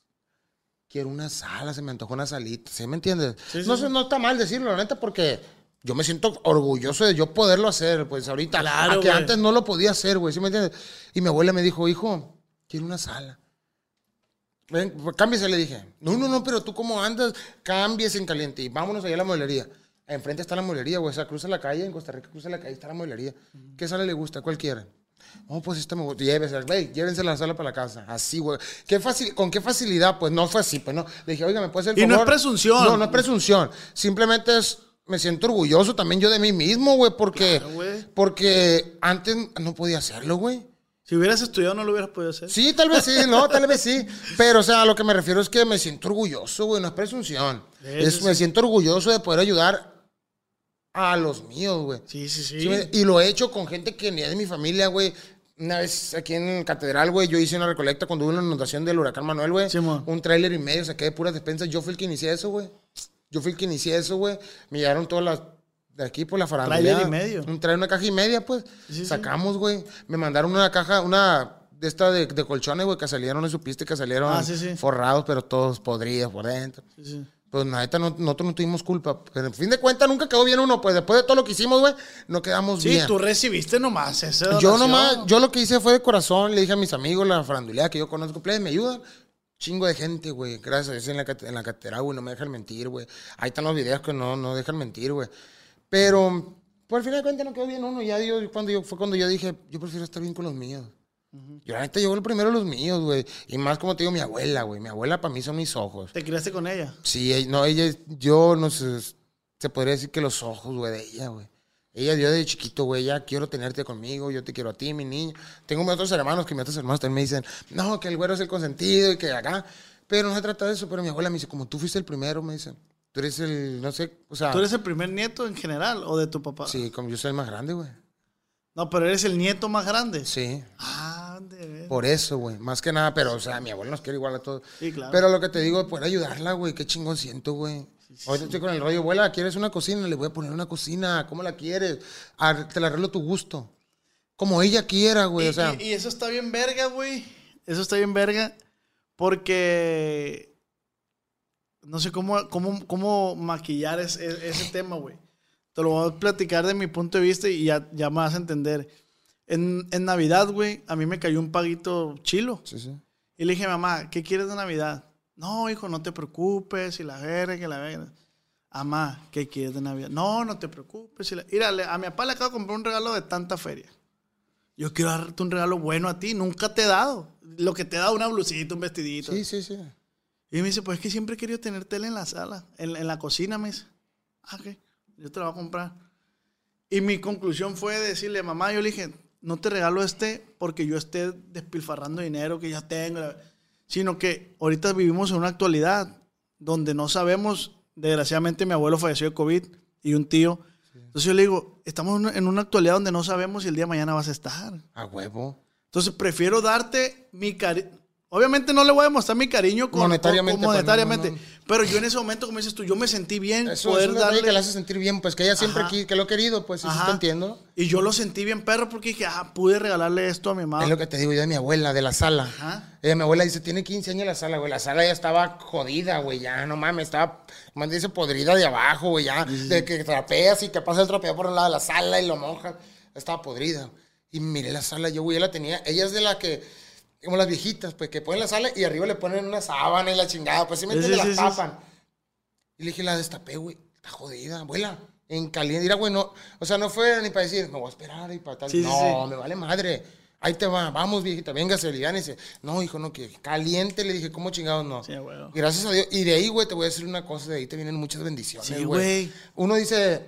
Quiero una sala, se me antojó una salita, ¿sí me entiendes? Sí, sí, no, sí. no está mal decirlo, la neta, porque yo me siento orgulloso de yo poderlo hacer, pues ahorita. Claro, a que antes no lo podía hacer, güey, ¿sí me entiendes? Y mi abuela me dijo, hijo, quiero una sala. Ven, pues, cámbiese, le dije. No, no, no, pero tú cómo andas, cámbiese en caliente y vámonos allá a la mueblería. Enfrente está la mueblería, güey. O sea, cruza la calle, en Costa Rica cruza la calle, está la mueblería. ¿Qué sala le gusta? ¿Cuál quiere? Oh, pues esta me gusta. Llévese, güey, llévense la sala para la casa. Así, güey. ¿Qué facil- ¿Con qué facilidad? Pues no fue así, pues no. Le dije, oiga, ¿me puede hacer el Y no es presunción. No, no es presunción. Simplemente es, me siento orgulloso también yo de mí mismo, güey, porque, Claro, porque antes no podía hacerlo, güey. Si hubieras estudiado, no lo hubieras podido hacer. Sí, tal vez sí, no, tal vez sí. Pero, o sea, a lo que me refiero es que me siento orgulloso, güey, no es presunción. Sí, Es- sí, me sí. siento orgulloso de poder ayudar a los míos, güey. Sí, sí, sí. Sí, me- y lo he hecho con gente que ni es de mi familia, güey. Una vez aquí en Catedral, güey, yo hice una recolecta cuando hubo una inundación del huracán Manuel, güey. Simón. un tráiler y medio, saqué de puras despensas. Yo fui el que inicié eso, güey. Yo fui el que inicié eso, güey. Me llegaron todas las de aquí por la farándula. Y medio. Un trailer, una caja y media, pues. Sí, sí. Sacamos, güey. Me mandaron una caja, una de esta de, de colchones, güey, que salieron, no supiste que salieron Ah, sí, sí. forrados, pero todos podridos por dentro. Sí, sí. Pues neta, no- nosotros no tuvimos culpa. Pero en fin de cuentas nunca quedó bien uno. Pues después de todo lo que hicimos, güey, no quedamos Sí, bien. tú recibiste nomás esa Yo nomás, yo lo que hice fue de corazón, le dije a mis amigos, la farandulea que yo conozco, plebe, me ayudan. Chingo de gente, güey. Gracias a Dios en la, en la catedral, güey, no me dejan mentir, güey. Ahí están los videos que no, no dejan mentir, güey. Pero, por al final de cuentas no quedó bien uno. Ya cuando yo, fue cuando yo dije, yo prefiero estar bien con los míos. Yo la neta llevo el primero los míos, güey. Y más como te digo, mi abuela, güey. Mi abuela para mí son mis ojos. ¿Te criaste con ella? Sí, no, ella, yo no sé, se podría decir que los ojos, güey, de ella, güey. Ella dio de chiquito, güey, ya quiero tenerte conmigo, yo te quiero a ti, mi niño. Tengo mis otros hermanos que mis otros hermanos también me dicen, no, que el güero es el consentido y que acá. Pero no se trata de eso, pero mi abuela me dice, como tú fuiste el primero, me dice, tú eres el, no sé, o sea, ¿Tú eres el primer nieto en general o de tu papá? sí, como yo soy el más grande, güey. No, pero eres el nieto más grande. Sí, Ah, de ver. por eso, güey, más que nada, pero, o sea, mi abuela nos quiere igual a todos. Sí, claro. Pero lo que te digo, poder ayudarla, güey, qué chingón siento, güey. Ahorita estoy con el rollo, abuela, ¿quieres una cocina? Le voy a poner una cocina, ¿cómo la quieres? Ar- te la arreglo a tu gusto. Como ella quiera, güey, y, o sea. y- y eso está bien verga, güey. Eso está bien verga. Porque. No sé cómo, cómo, cómo maquillar es- es- ese tema, güey. Te lo voy a platicar de mi punto de vista y ya, ya me vas a entender. En, en Navidad, güey, a mí me cayó un paguito chilo. Sí, sí. Y le dije, mamá, ¿qué quieres de Navidad? No, hijo, no te preocupes, y la verga, que la verga. Mamá, ¿qué quieres de Navidad? No, no te preocupes. y la- Mira, a mi papá le acabo de comprar un regalo de tanta feria. Yo quiero darte un regalo bueno a ti, nunca te he dado. Lo que te he dado, una blusita, un vestidito. Sí, sí, sí. Y me dice, pues es que siempre he querido tener tele en la sala, en, en la cocina, me dice. Ah, ok, yo te la voy a comprar. Y mi conclusión fue decirle, mamá, yo le dije, no te regalo este porque yo esté despilfarrando dinero que ya tengo, sino que ahorita vivimos en una actualidad donde no sabemos, desgraciadamente mi abuelo falleció de COVID y un tío. Entonces yo le digo, estamos en una- en una actualidad donde no sabemos si el día de mañana vas a estar. A huevo. Entonces prefiero darte mi cariño. Obviamente no le voy a demostrar mi cariño con, Monetariamente, con- pues, no, monetariamente. no, no. Pero yo en ese momento, como dices tú, yo me sentí bien Eso poder es una darle. que le hace sentir bien, pues que ella siempre Ajá. qui- que lo ha querido, pues sí, te entiendo. Y yo lo sentí bien perro porque dije, ah, pude regalarle esto a mi mamá. Es lo que te digo yo de mi abuela, de la sala. Ajá. Ella, mi abuela dice, tiene 15 años la sala, güey. La sala ya estaba jodida, güey. Ya, no mames, estaba, más dice, podrida de abajo, güey. Ya, de que trapeas y que pasa el trapeo por un lado de la sala y lo mojas. Estaba podrida. Y miré la sala, yo, güey, ella la tenía. Ella es de la que, como las viejitas, pues, que ponen la sala y arriba le ponen una sábana y la chingada. Pues, sí me entiendes, sí, la sí, tapan. Y le dije, la destapé, güey. Está jodida, abuela. En caliente. Mira, güey, no. O sea, no fue ni para decir, me voy a esperar y para tal. No, me vale madre. Ahí te va, vamos, viejita, véngase, dice No, hijo, no, que caliente. Le dije, ¿cómo chingados no? Sí, güey. Gracias a Dios. Y de ahí, güey, te voy a decir una cosa. De ahí te vienen muchas bendiciones, Sí, güey. Uno dice,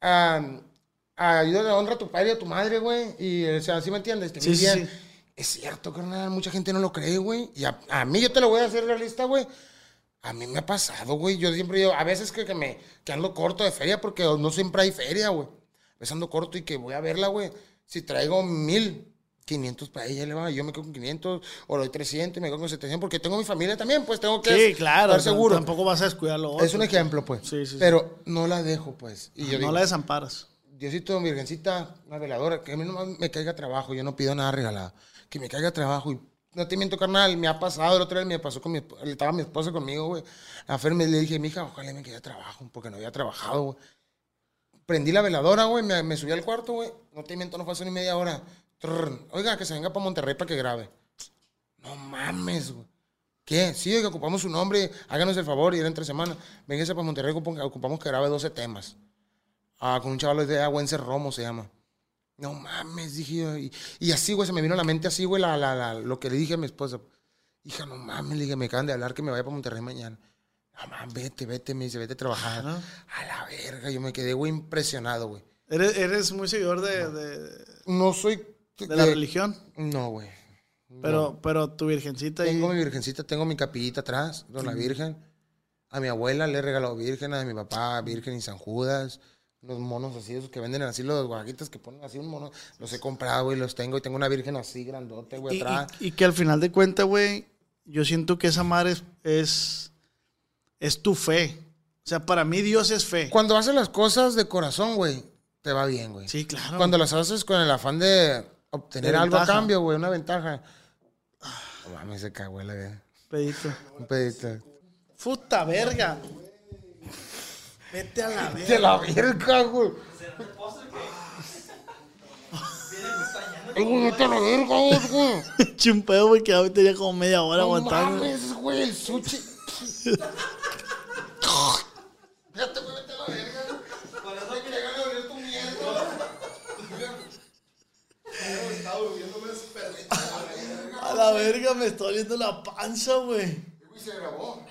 ah, ayúdale a honra a tu padre y a tu madre, güey. Y, o sea, ¿sí me entiendes? Te Sí, vi sí, bien. sí. Es cierto, carnal. Mucha gente no lo cree, güey. Y a, a mí, yo te lo voy a hacer realista, güey. A mí me ha pasado, güey. Yo siempre digo, a veces que, que me que ando corto de feria porque no siempre hay feria, güey. A veces ando corto y que voy a verla, güey. Si traigo mil, 500 para ella, le va. Yo me quedo con 500 o le doy 300 y me quedo con 700 porque tengo mi familia también, pues tengo que Sí, claro. estar seguro. Tampoco vas a descuidar lo otro. Es un ejemplo, pues. Sí, sí, sí. Pero no la dejo, pues. Y yo no digo, la desamparas. Diosito, Virgencita, una veladora, que a mí no me caiga trabajo, yo no pido nada regalado. Que me caiga trabajo. Y no te miento, carnal, me ha pasado, el otro día me pasó con mi estaba mi esposa conmigo, güey. A Fer me le dije, mija, ojalá me caiga trabajo, porque no había trabajado, güey. Prendí la veladora, güey, me, me subí al cuarto, güey. No te miento, no pasó ni media hora. Oiga, que se venga para Monterrey para que grabe. No mames, güey. ¿Qué? Sí, que ocupamos su nombre, háganos el favor y era entre semanas. Véngase para Monterrey, ocupa- ocupamos que grabe 12 temas. Ah, con un chaval de Agüense Romo se llama. No mames, dije yo. Y, y así, güey, se me vino a la mente así, güey, la, la, la- lo que le dije a mi esposa. Hija, no mames, le dije, me acaban de hablar que me vaya para Monterrey mañana. No mames, vete, vete, me dice, vete a trabajar. A la verga, yo me quedé, güey, impresionado, güey. Eres, eres muy seguidor de, de, No soy... de la religión, No, güey. pero, pero tu virgencita. Tengo mi virgencita, tengo mi capillita atrás, don la Virgen. A mi abuela le he regalado virgen, a mi papá Virgen y San Judas. Los monos así, esos que venden así, los guaguitas que ponen así un mono. Los he comprado y los tengo. Y tengo una virgen así grandote, güey, atrás. y- y que al final de cuentas, güey, yo siento que esa madre es, es, es tu fe. O sea, para mí Dios es fe. Cuando haces las cosas de corazón, güey, te va bien, güey. Sí, claro. Cuando las haces con el afán de obtener De algo a cambio, güey, una ventaja. No mames, se cagó la güey. Pedito. Un pedito. Puta verga. Vete a la verga. la verga, güey. Güey, vete a la verga, güey. Chumpeo, güey, que hoy tenía como media hora No aguantando. mames, güey, el sushi. Fíjate, güey, vete a la verga. Para eso hay que llegar a ver tu mierda. la verga, me está oliendo la panza, güey. Uy, se grabó.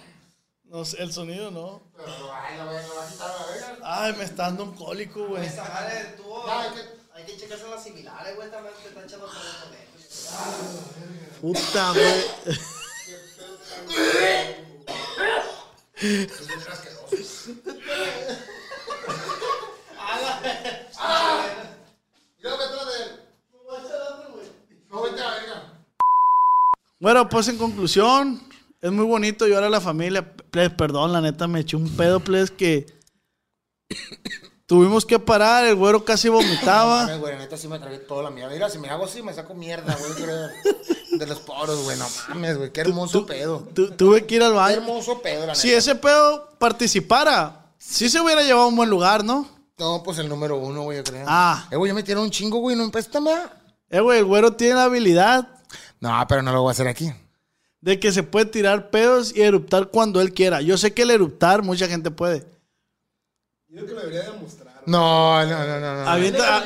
No sé, el sonido no. Pero, ay, voy a la va a quitar a la verga. Ay, me está dando un cólico, güey. Esta madre tuvo. Ya, hay que- Hay que checarse las similares, güey. También te están echando por dentro. Puta, güey. Mira, vete a la de él. No, vete a la verga. Bueno, pues en conclusión, es muy bonito llorar a la familia. Ples, perdón, la neta me eché un pedo, ples, que tuvimos que parar, el güero casi vomitaba. Güey, la neta sí me tragué toda la mierda. Mira, si me hago así, me saco mierda, güey. De los poros, güey. No mames, güey. Qué hermoso pedo. Tu- tuve que ir al Qué baño. hermoso pedo, la Si neta. ese pedo participara, sí se hubiera llevado a un buen lugar, ¿no? No, pues el número uno, güey, yo creo. Ah. Eh, güey, ya me tiraron un chingo, güey. No empéstame. Eh, güey, el güero tiene la habilidad No, pero no lo voy a hacer aquí. De que se puede tirar pedos y eruptar cuando él quiera. Yo sé que el eruptar mucha gente puede. Yo creo que lo debería demostrar. No, no, no, no. No, Avienta,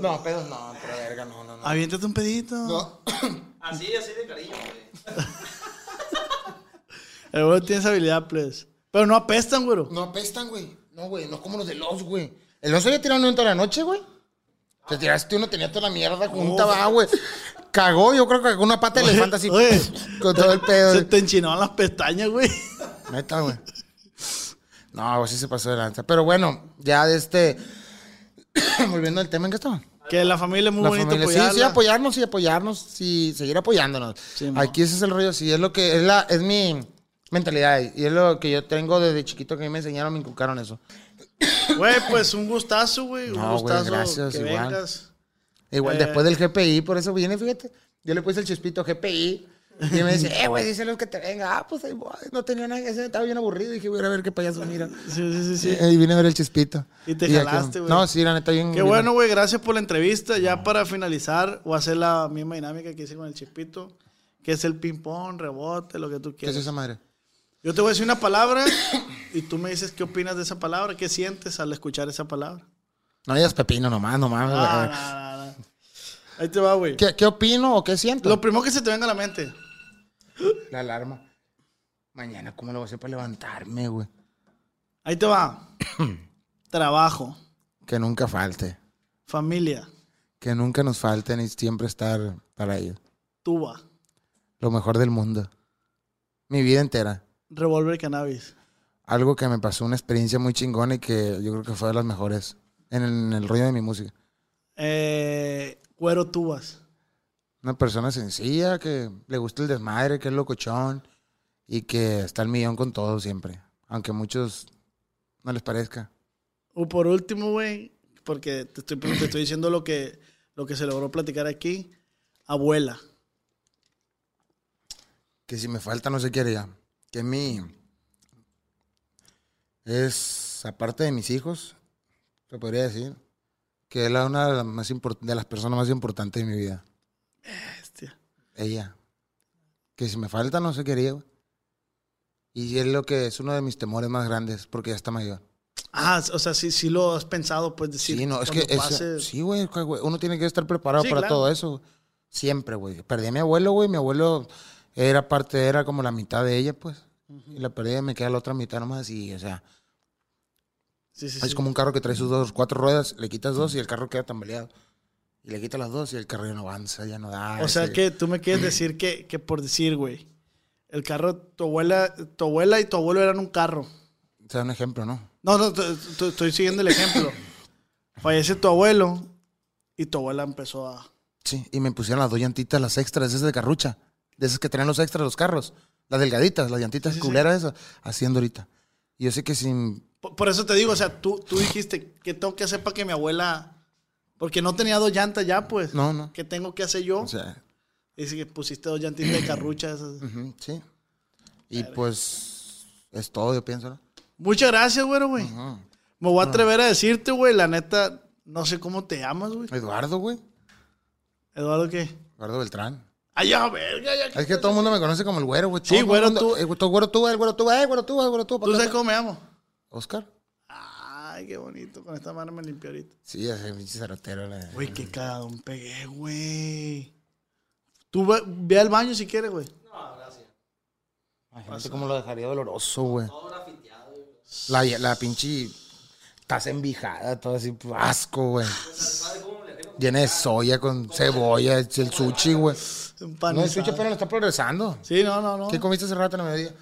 no pedos no, pero verga, no, no, no. aviéntate un pedito. No. Así, así de cariño, güey. El güero tiene esa habilidad, pues. Pero no apestan, güero. No apestan, güey. No, güey, no como los de los, güey. El oso había tirado uno en toda la noche, güey. Te tiraste uno, tenía toda la mierda junta, va, güey. Cagó, yo creo que con una pata de elefante así. Oye. con todo el pedo. Se te enchinaban las pestañas, güey. Neta, güey. No, pues sí se pasó de lanza. Pero bueno, ya de este. Volviendo al tema en que estaba. Que la familia es muy La bonita familia, sí, apoyarla. sí, apoyarnos y apoyarnos, sí, seguir apoyándonos. Sí. Aquí ese es el rollo, sí, es lo que, es la, es mi mentalidad y es lo que yo tengo desde chiquito que a mí me enseñaron, me inculcaron eso. Güey, pues un gustazo, güey. Un No, gustazo gracias, que igual. vengas. Igual Eh. después del GPI, por eso viene, fíjate, yo le puse el chispito GPI y me dice, eh, güey, díselos que te venga. Ah, pues ahí voy. no tenía nada que hacer, estaba bien aburrido y dije, voy a ver qué payaso mira. Sí, sí, sí, sí. Y vine a ver el chispito. Y te ya jalaste, güey. No, sí, la neta, bien. Qué bien- bueno, güey. Gracias por la entrevista. Ya para finalizar, o hacer la misma dinámica que hice con el chispito, que es el ping-pong, rebote, lo que tú ¿Qué es quieras. esa madre? Yo te voy a decir una palabra y tú me dices qué opinas de esa palabra, qué sientes al escuchar esa palabra. No digas pepino nomás, nomás. Ah. Ahí te va, güey. ¿Qué, ¿Qué opino o qué siento? Lo primero que se te venga a la mente. La alarma. Mañana, ¿cómo lo voy a hacer para levantarme, güey? Ahí te va. Trabajo, Que nunca falte. familia, Que nunca nos falte ni siempre estar para ellos. tuba, Lo mejor del mundo. Mi vida entera. revólver, cannabis. Algo que me pasó, una experiencia muy chingona y que yo creo que fue de las mejores en el, en el rollo de mi música. Eh, cuero, tubas. Una persona sencilla que le gusta el desmadre, que es locochón y que está al millón con todo siempre. Aunque a muchos no les parezca. O por último, güey, porque te estoy, te estoy diciendo lo que, lo que se logró platicar aquí. Abuela. Que si me falta no sé qué haría. Que mi... Es, aparte de mis hijos, se podría decir, que es la, una de las, más de las personas más importantes de mi vida. Bestia. Ella. Que si me falta no sé qué haría, güey. Y es lo que es uno de mis temores más grandes, porque ya está mayor. Ah, o sea, sí, sí lo has pensado, pues decir. Sí, no, es que pase- sí, güey, uno tiene que estar preparado Sí, para claro. todo eso. Siempre, güey. Perdí a mi abuelo, güey. Mi abuelo era parte, era como la mitad de ella, pues. Y la perdí me queda la otra mitad nomás. Y, o sea, Sí, sí, es sí. como un carro que trae sus dos, cuatro ruedas, le quitas dos y el carro queda tambaleado. Y le quitas las dos y el carro ya no avanza, ya no da. O sea que tú me quieres decir que, que por decir, güey, el carro, tu abuela, tu abuela y tu abuelo eran un carro. O sea, un ejemplo, ¿no? No, no, estoy siguiendo el ejemplo. Fallece tu abuelo y tu abuela empezó a. Sí, y me pusieron las dos llantitas, las extras, esas de carrucha. De esas que traen los extras los carros. Las delgaditas, las llantitas Sí, culeras esas. Haciendo ahorita. Y yo sé que sin... Por, por eso te digo, o sea, tú, tú dijiste que tengo que hacer para que mi abuela. Porque no tenía dos llantas ya, pues. No, no. ¿Qué tengo que hacer yo? O sea, Dice que pusiste dos llantitas de carrucha. esas. sí. Y pues es todo, yo pienso, ¿no? Muchas gracias, güero, güey. Me voy a atrever a decirte, güey, la neta, no sé cómo te llamas, güey. Eduardo, güey. Eduardo, ¿qué? Eduardo Beltrán. Ay, ya, verga, ya. Es que todo el mundo me conoce como el güero, güey. Sí, Todo el güero tú. Eh, güey, todo güero tú, el güero tú, eh, güero tú, eh, güero tú. ¿Tú sabes cómo me llamo? Oscar. Ay, qué bonito. Con esta mano me limpié ahorita. Sí, ese pinche cerotero. la- Güey, qué cagadón pegué, güey. Tú ve, ve al baño si quieres, güey. Imagínate cómo lo dejaría doloroso, güey. La, la pinche taza envijada, todo así, asco, güey. Llena de soya con cebolla, el sushi, güey. No, el sushi apenas está progresando. Sí, no, no, no. ¿Qué comiste hace rato en la mediodía?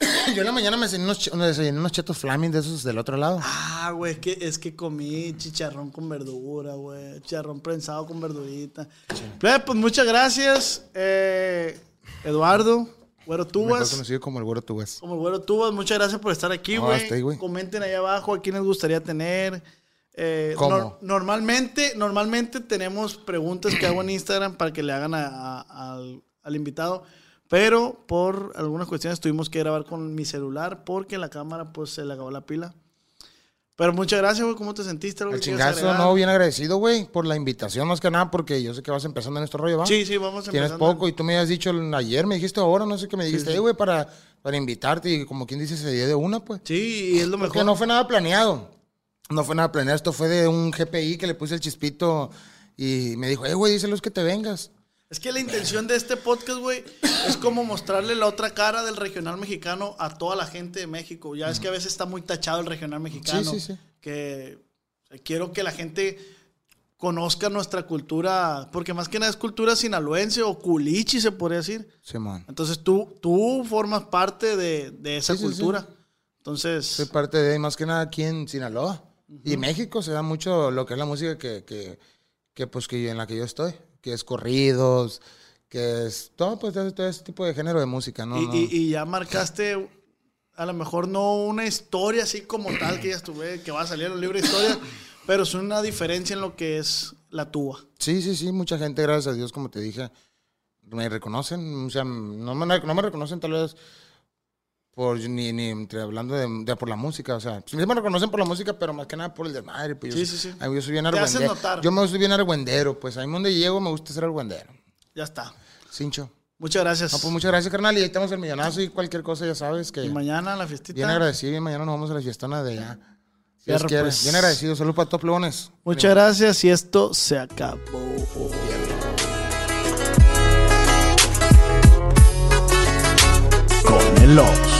Yo en la mañana me desayuné unos, ch- me desayuné unos chetos flaming de esos del otro lado. Ah, güey, es que, es que comí chicharrón con verdura, güey. Chicharrón prensado con verdurita. Plebe, Pues muchas gracias, eh, Eduardo, Güero Mejor Tubas. conocido como el güero tubas. Como el Güero Tubas, muchas gracias por estar aquí, No, güey. hasta ahí, güey. Comenten ahí abajo a quién les gustaría tener. Eh, ¿Cómo? nor- normalmente, normalmente tenemos preguntas que hago en Instagram para que le hagan a- a- al, al invitado. Pero por algunas cuestiones tuvimos que grabar con mi celular porque la cámara pues se le acabó la pila. Pero muchas gracias, güey. ¿Cómo te sentiste? ¿Algo El chingazo, no, bien agradecido, güey, por la invitación, más que nada, porque yo sé que vas empezando en este rollo, ¿va? Sí, sí, vamos Tienes empezando. poco y tú me habías dicho ayer, me dijiste ahora, no sé qué me dijiste, "Eh, güey, para, para invitarte y como quien dice, se dio de una, pues. Sí, y es lo Porque mejor. no fue nada planeado. No fue nada planeado. Esto fue de un GPI que le puse el chispito y me dijo, eh, güey, díselos que te vengas. Es que la intención de este podcast, güey, es como mostrarle la otra cara del regional mexicano a toda la gente de México. Ya es que a veces está muy tachado el regional mexicano. Sí, sí, sí. Que quiero que la gente conozca nuestra cultura, porque más que nada es cultura sinaloense o culichi, se podría decir. Simón. Entonces tú, tú formas parte de, de esa Sí, sí, sí. cultura. Entonces, Soy parte de, más que nada aquí en Sinaloa. Y en México se da mucho lo que es la música que, que, que, pues, que en la que yo estoy. Que es corridos, que es todo, pues, todo, todo ese tipo de género de música, ¿no? y, no. y- y ya marcaste, a lo mejor no una historia así como tal que ya estuve, que va a salir en el libro de historia, pero es una diferencia en lo que es la tuba. Sí, sí, sí, mucha gente, gracias a Dios, como te dije, me reconocen, o sea, no me, no me reconocen tal vez por, ni, ni entre hablando de, de por la música, o sea, sí me reconocen por la música, pero más que nada por el desmadre, pues Sí, yo, sí, sí. ay, yo soy bien argüendero, yo me soy bien argüendero, pues ahí donde llego me gusta ser argüendero, Ya está. cincho. Muchas gracias. No, pues muchas gracias, carnal, y ahí estamos el millonazo y cualquier cosa, ya sabes que y mañana la fiestita. bien agradecido y mañana nos vamos a la fiestona de allá. Si Dios quiere. pues. Bien agradecido, salud para todos plebones. Muchas gracias y esto se acabó. Con el Ops.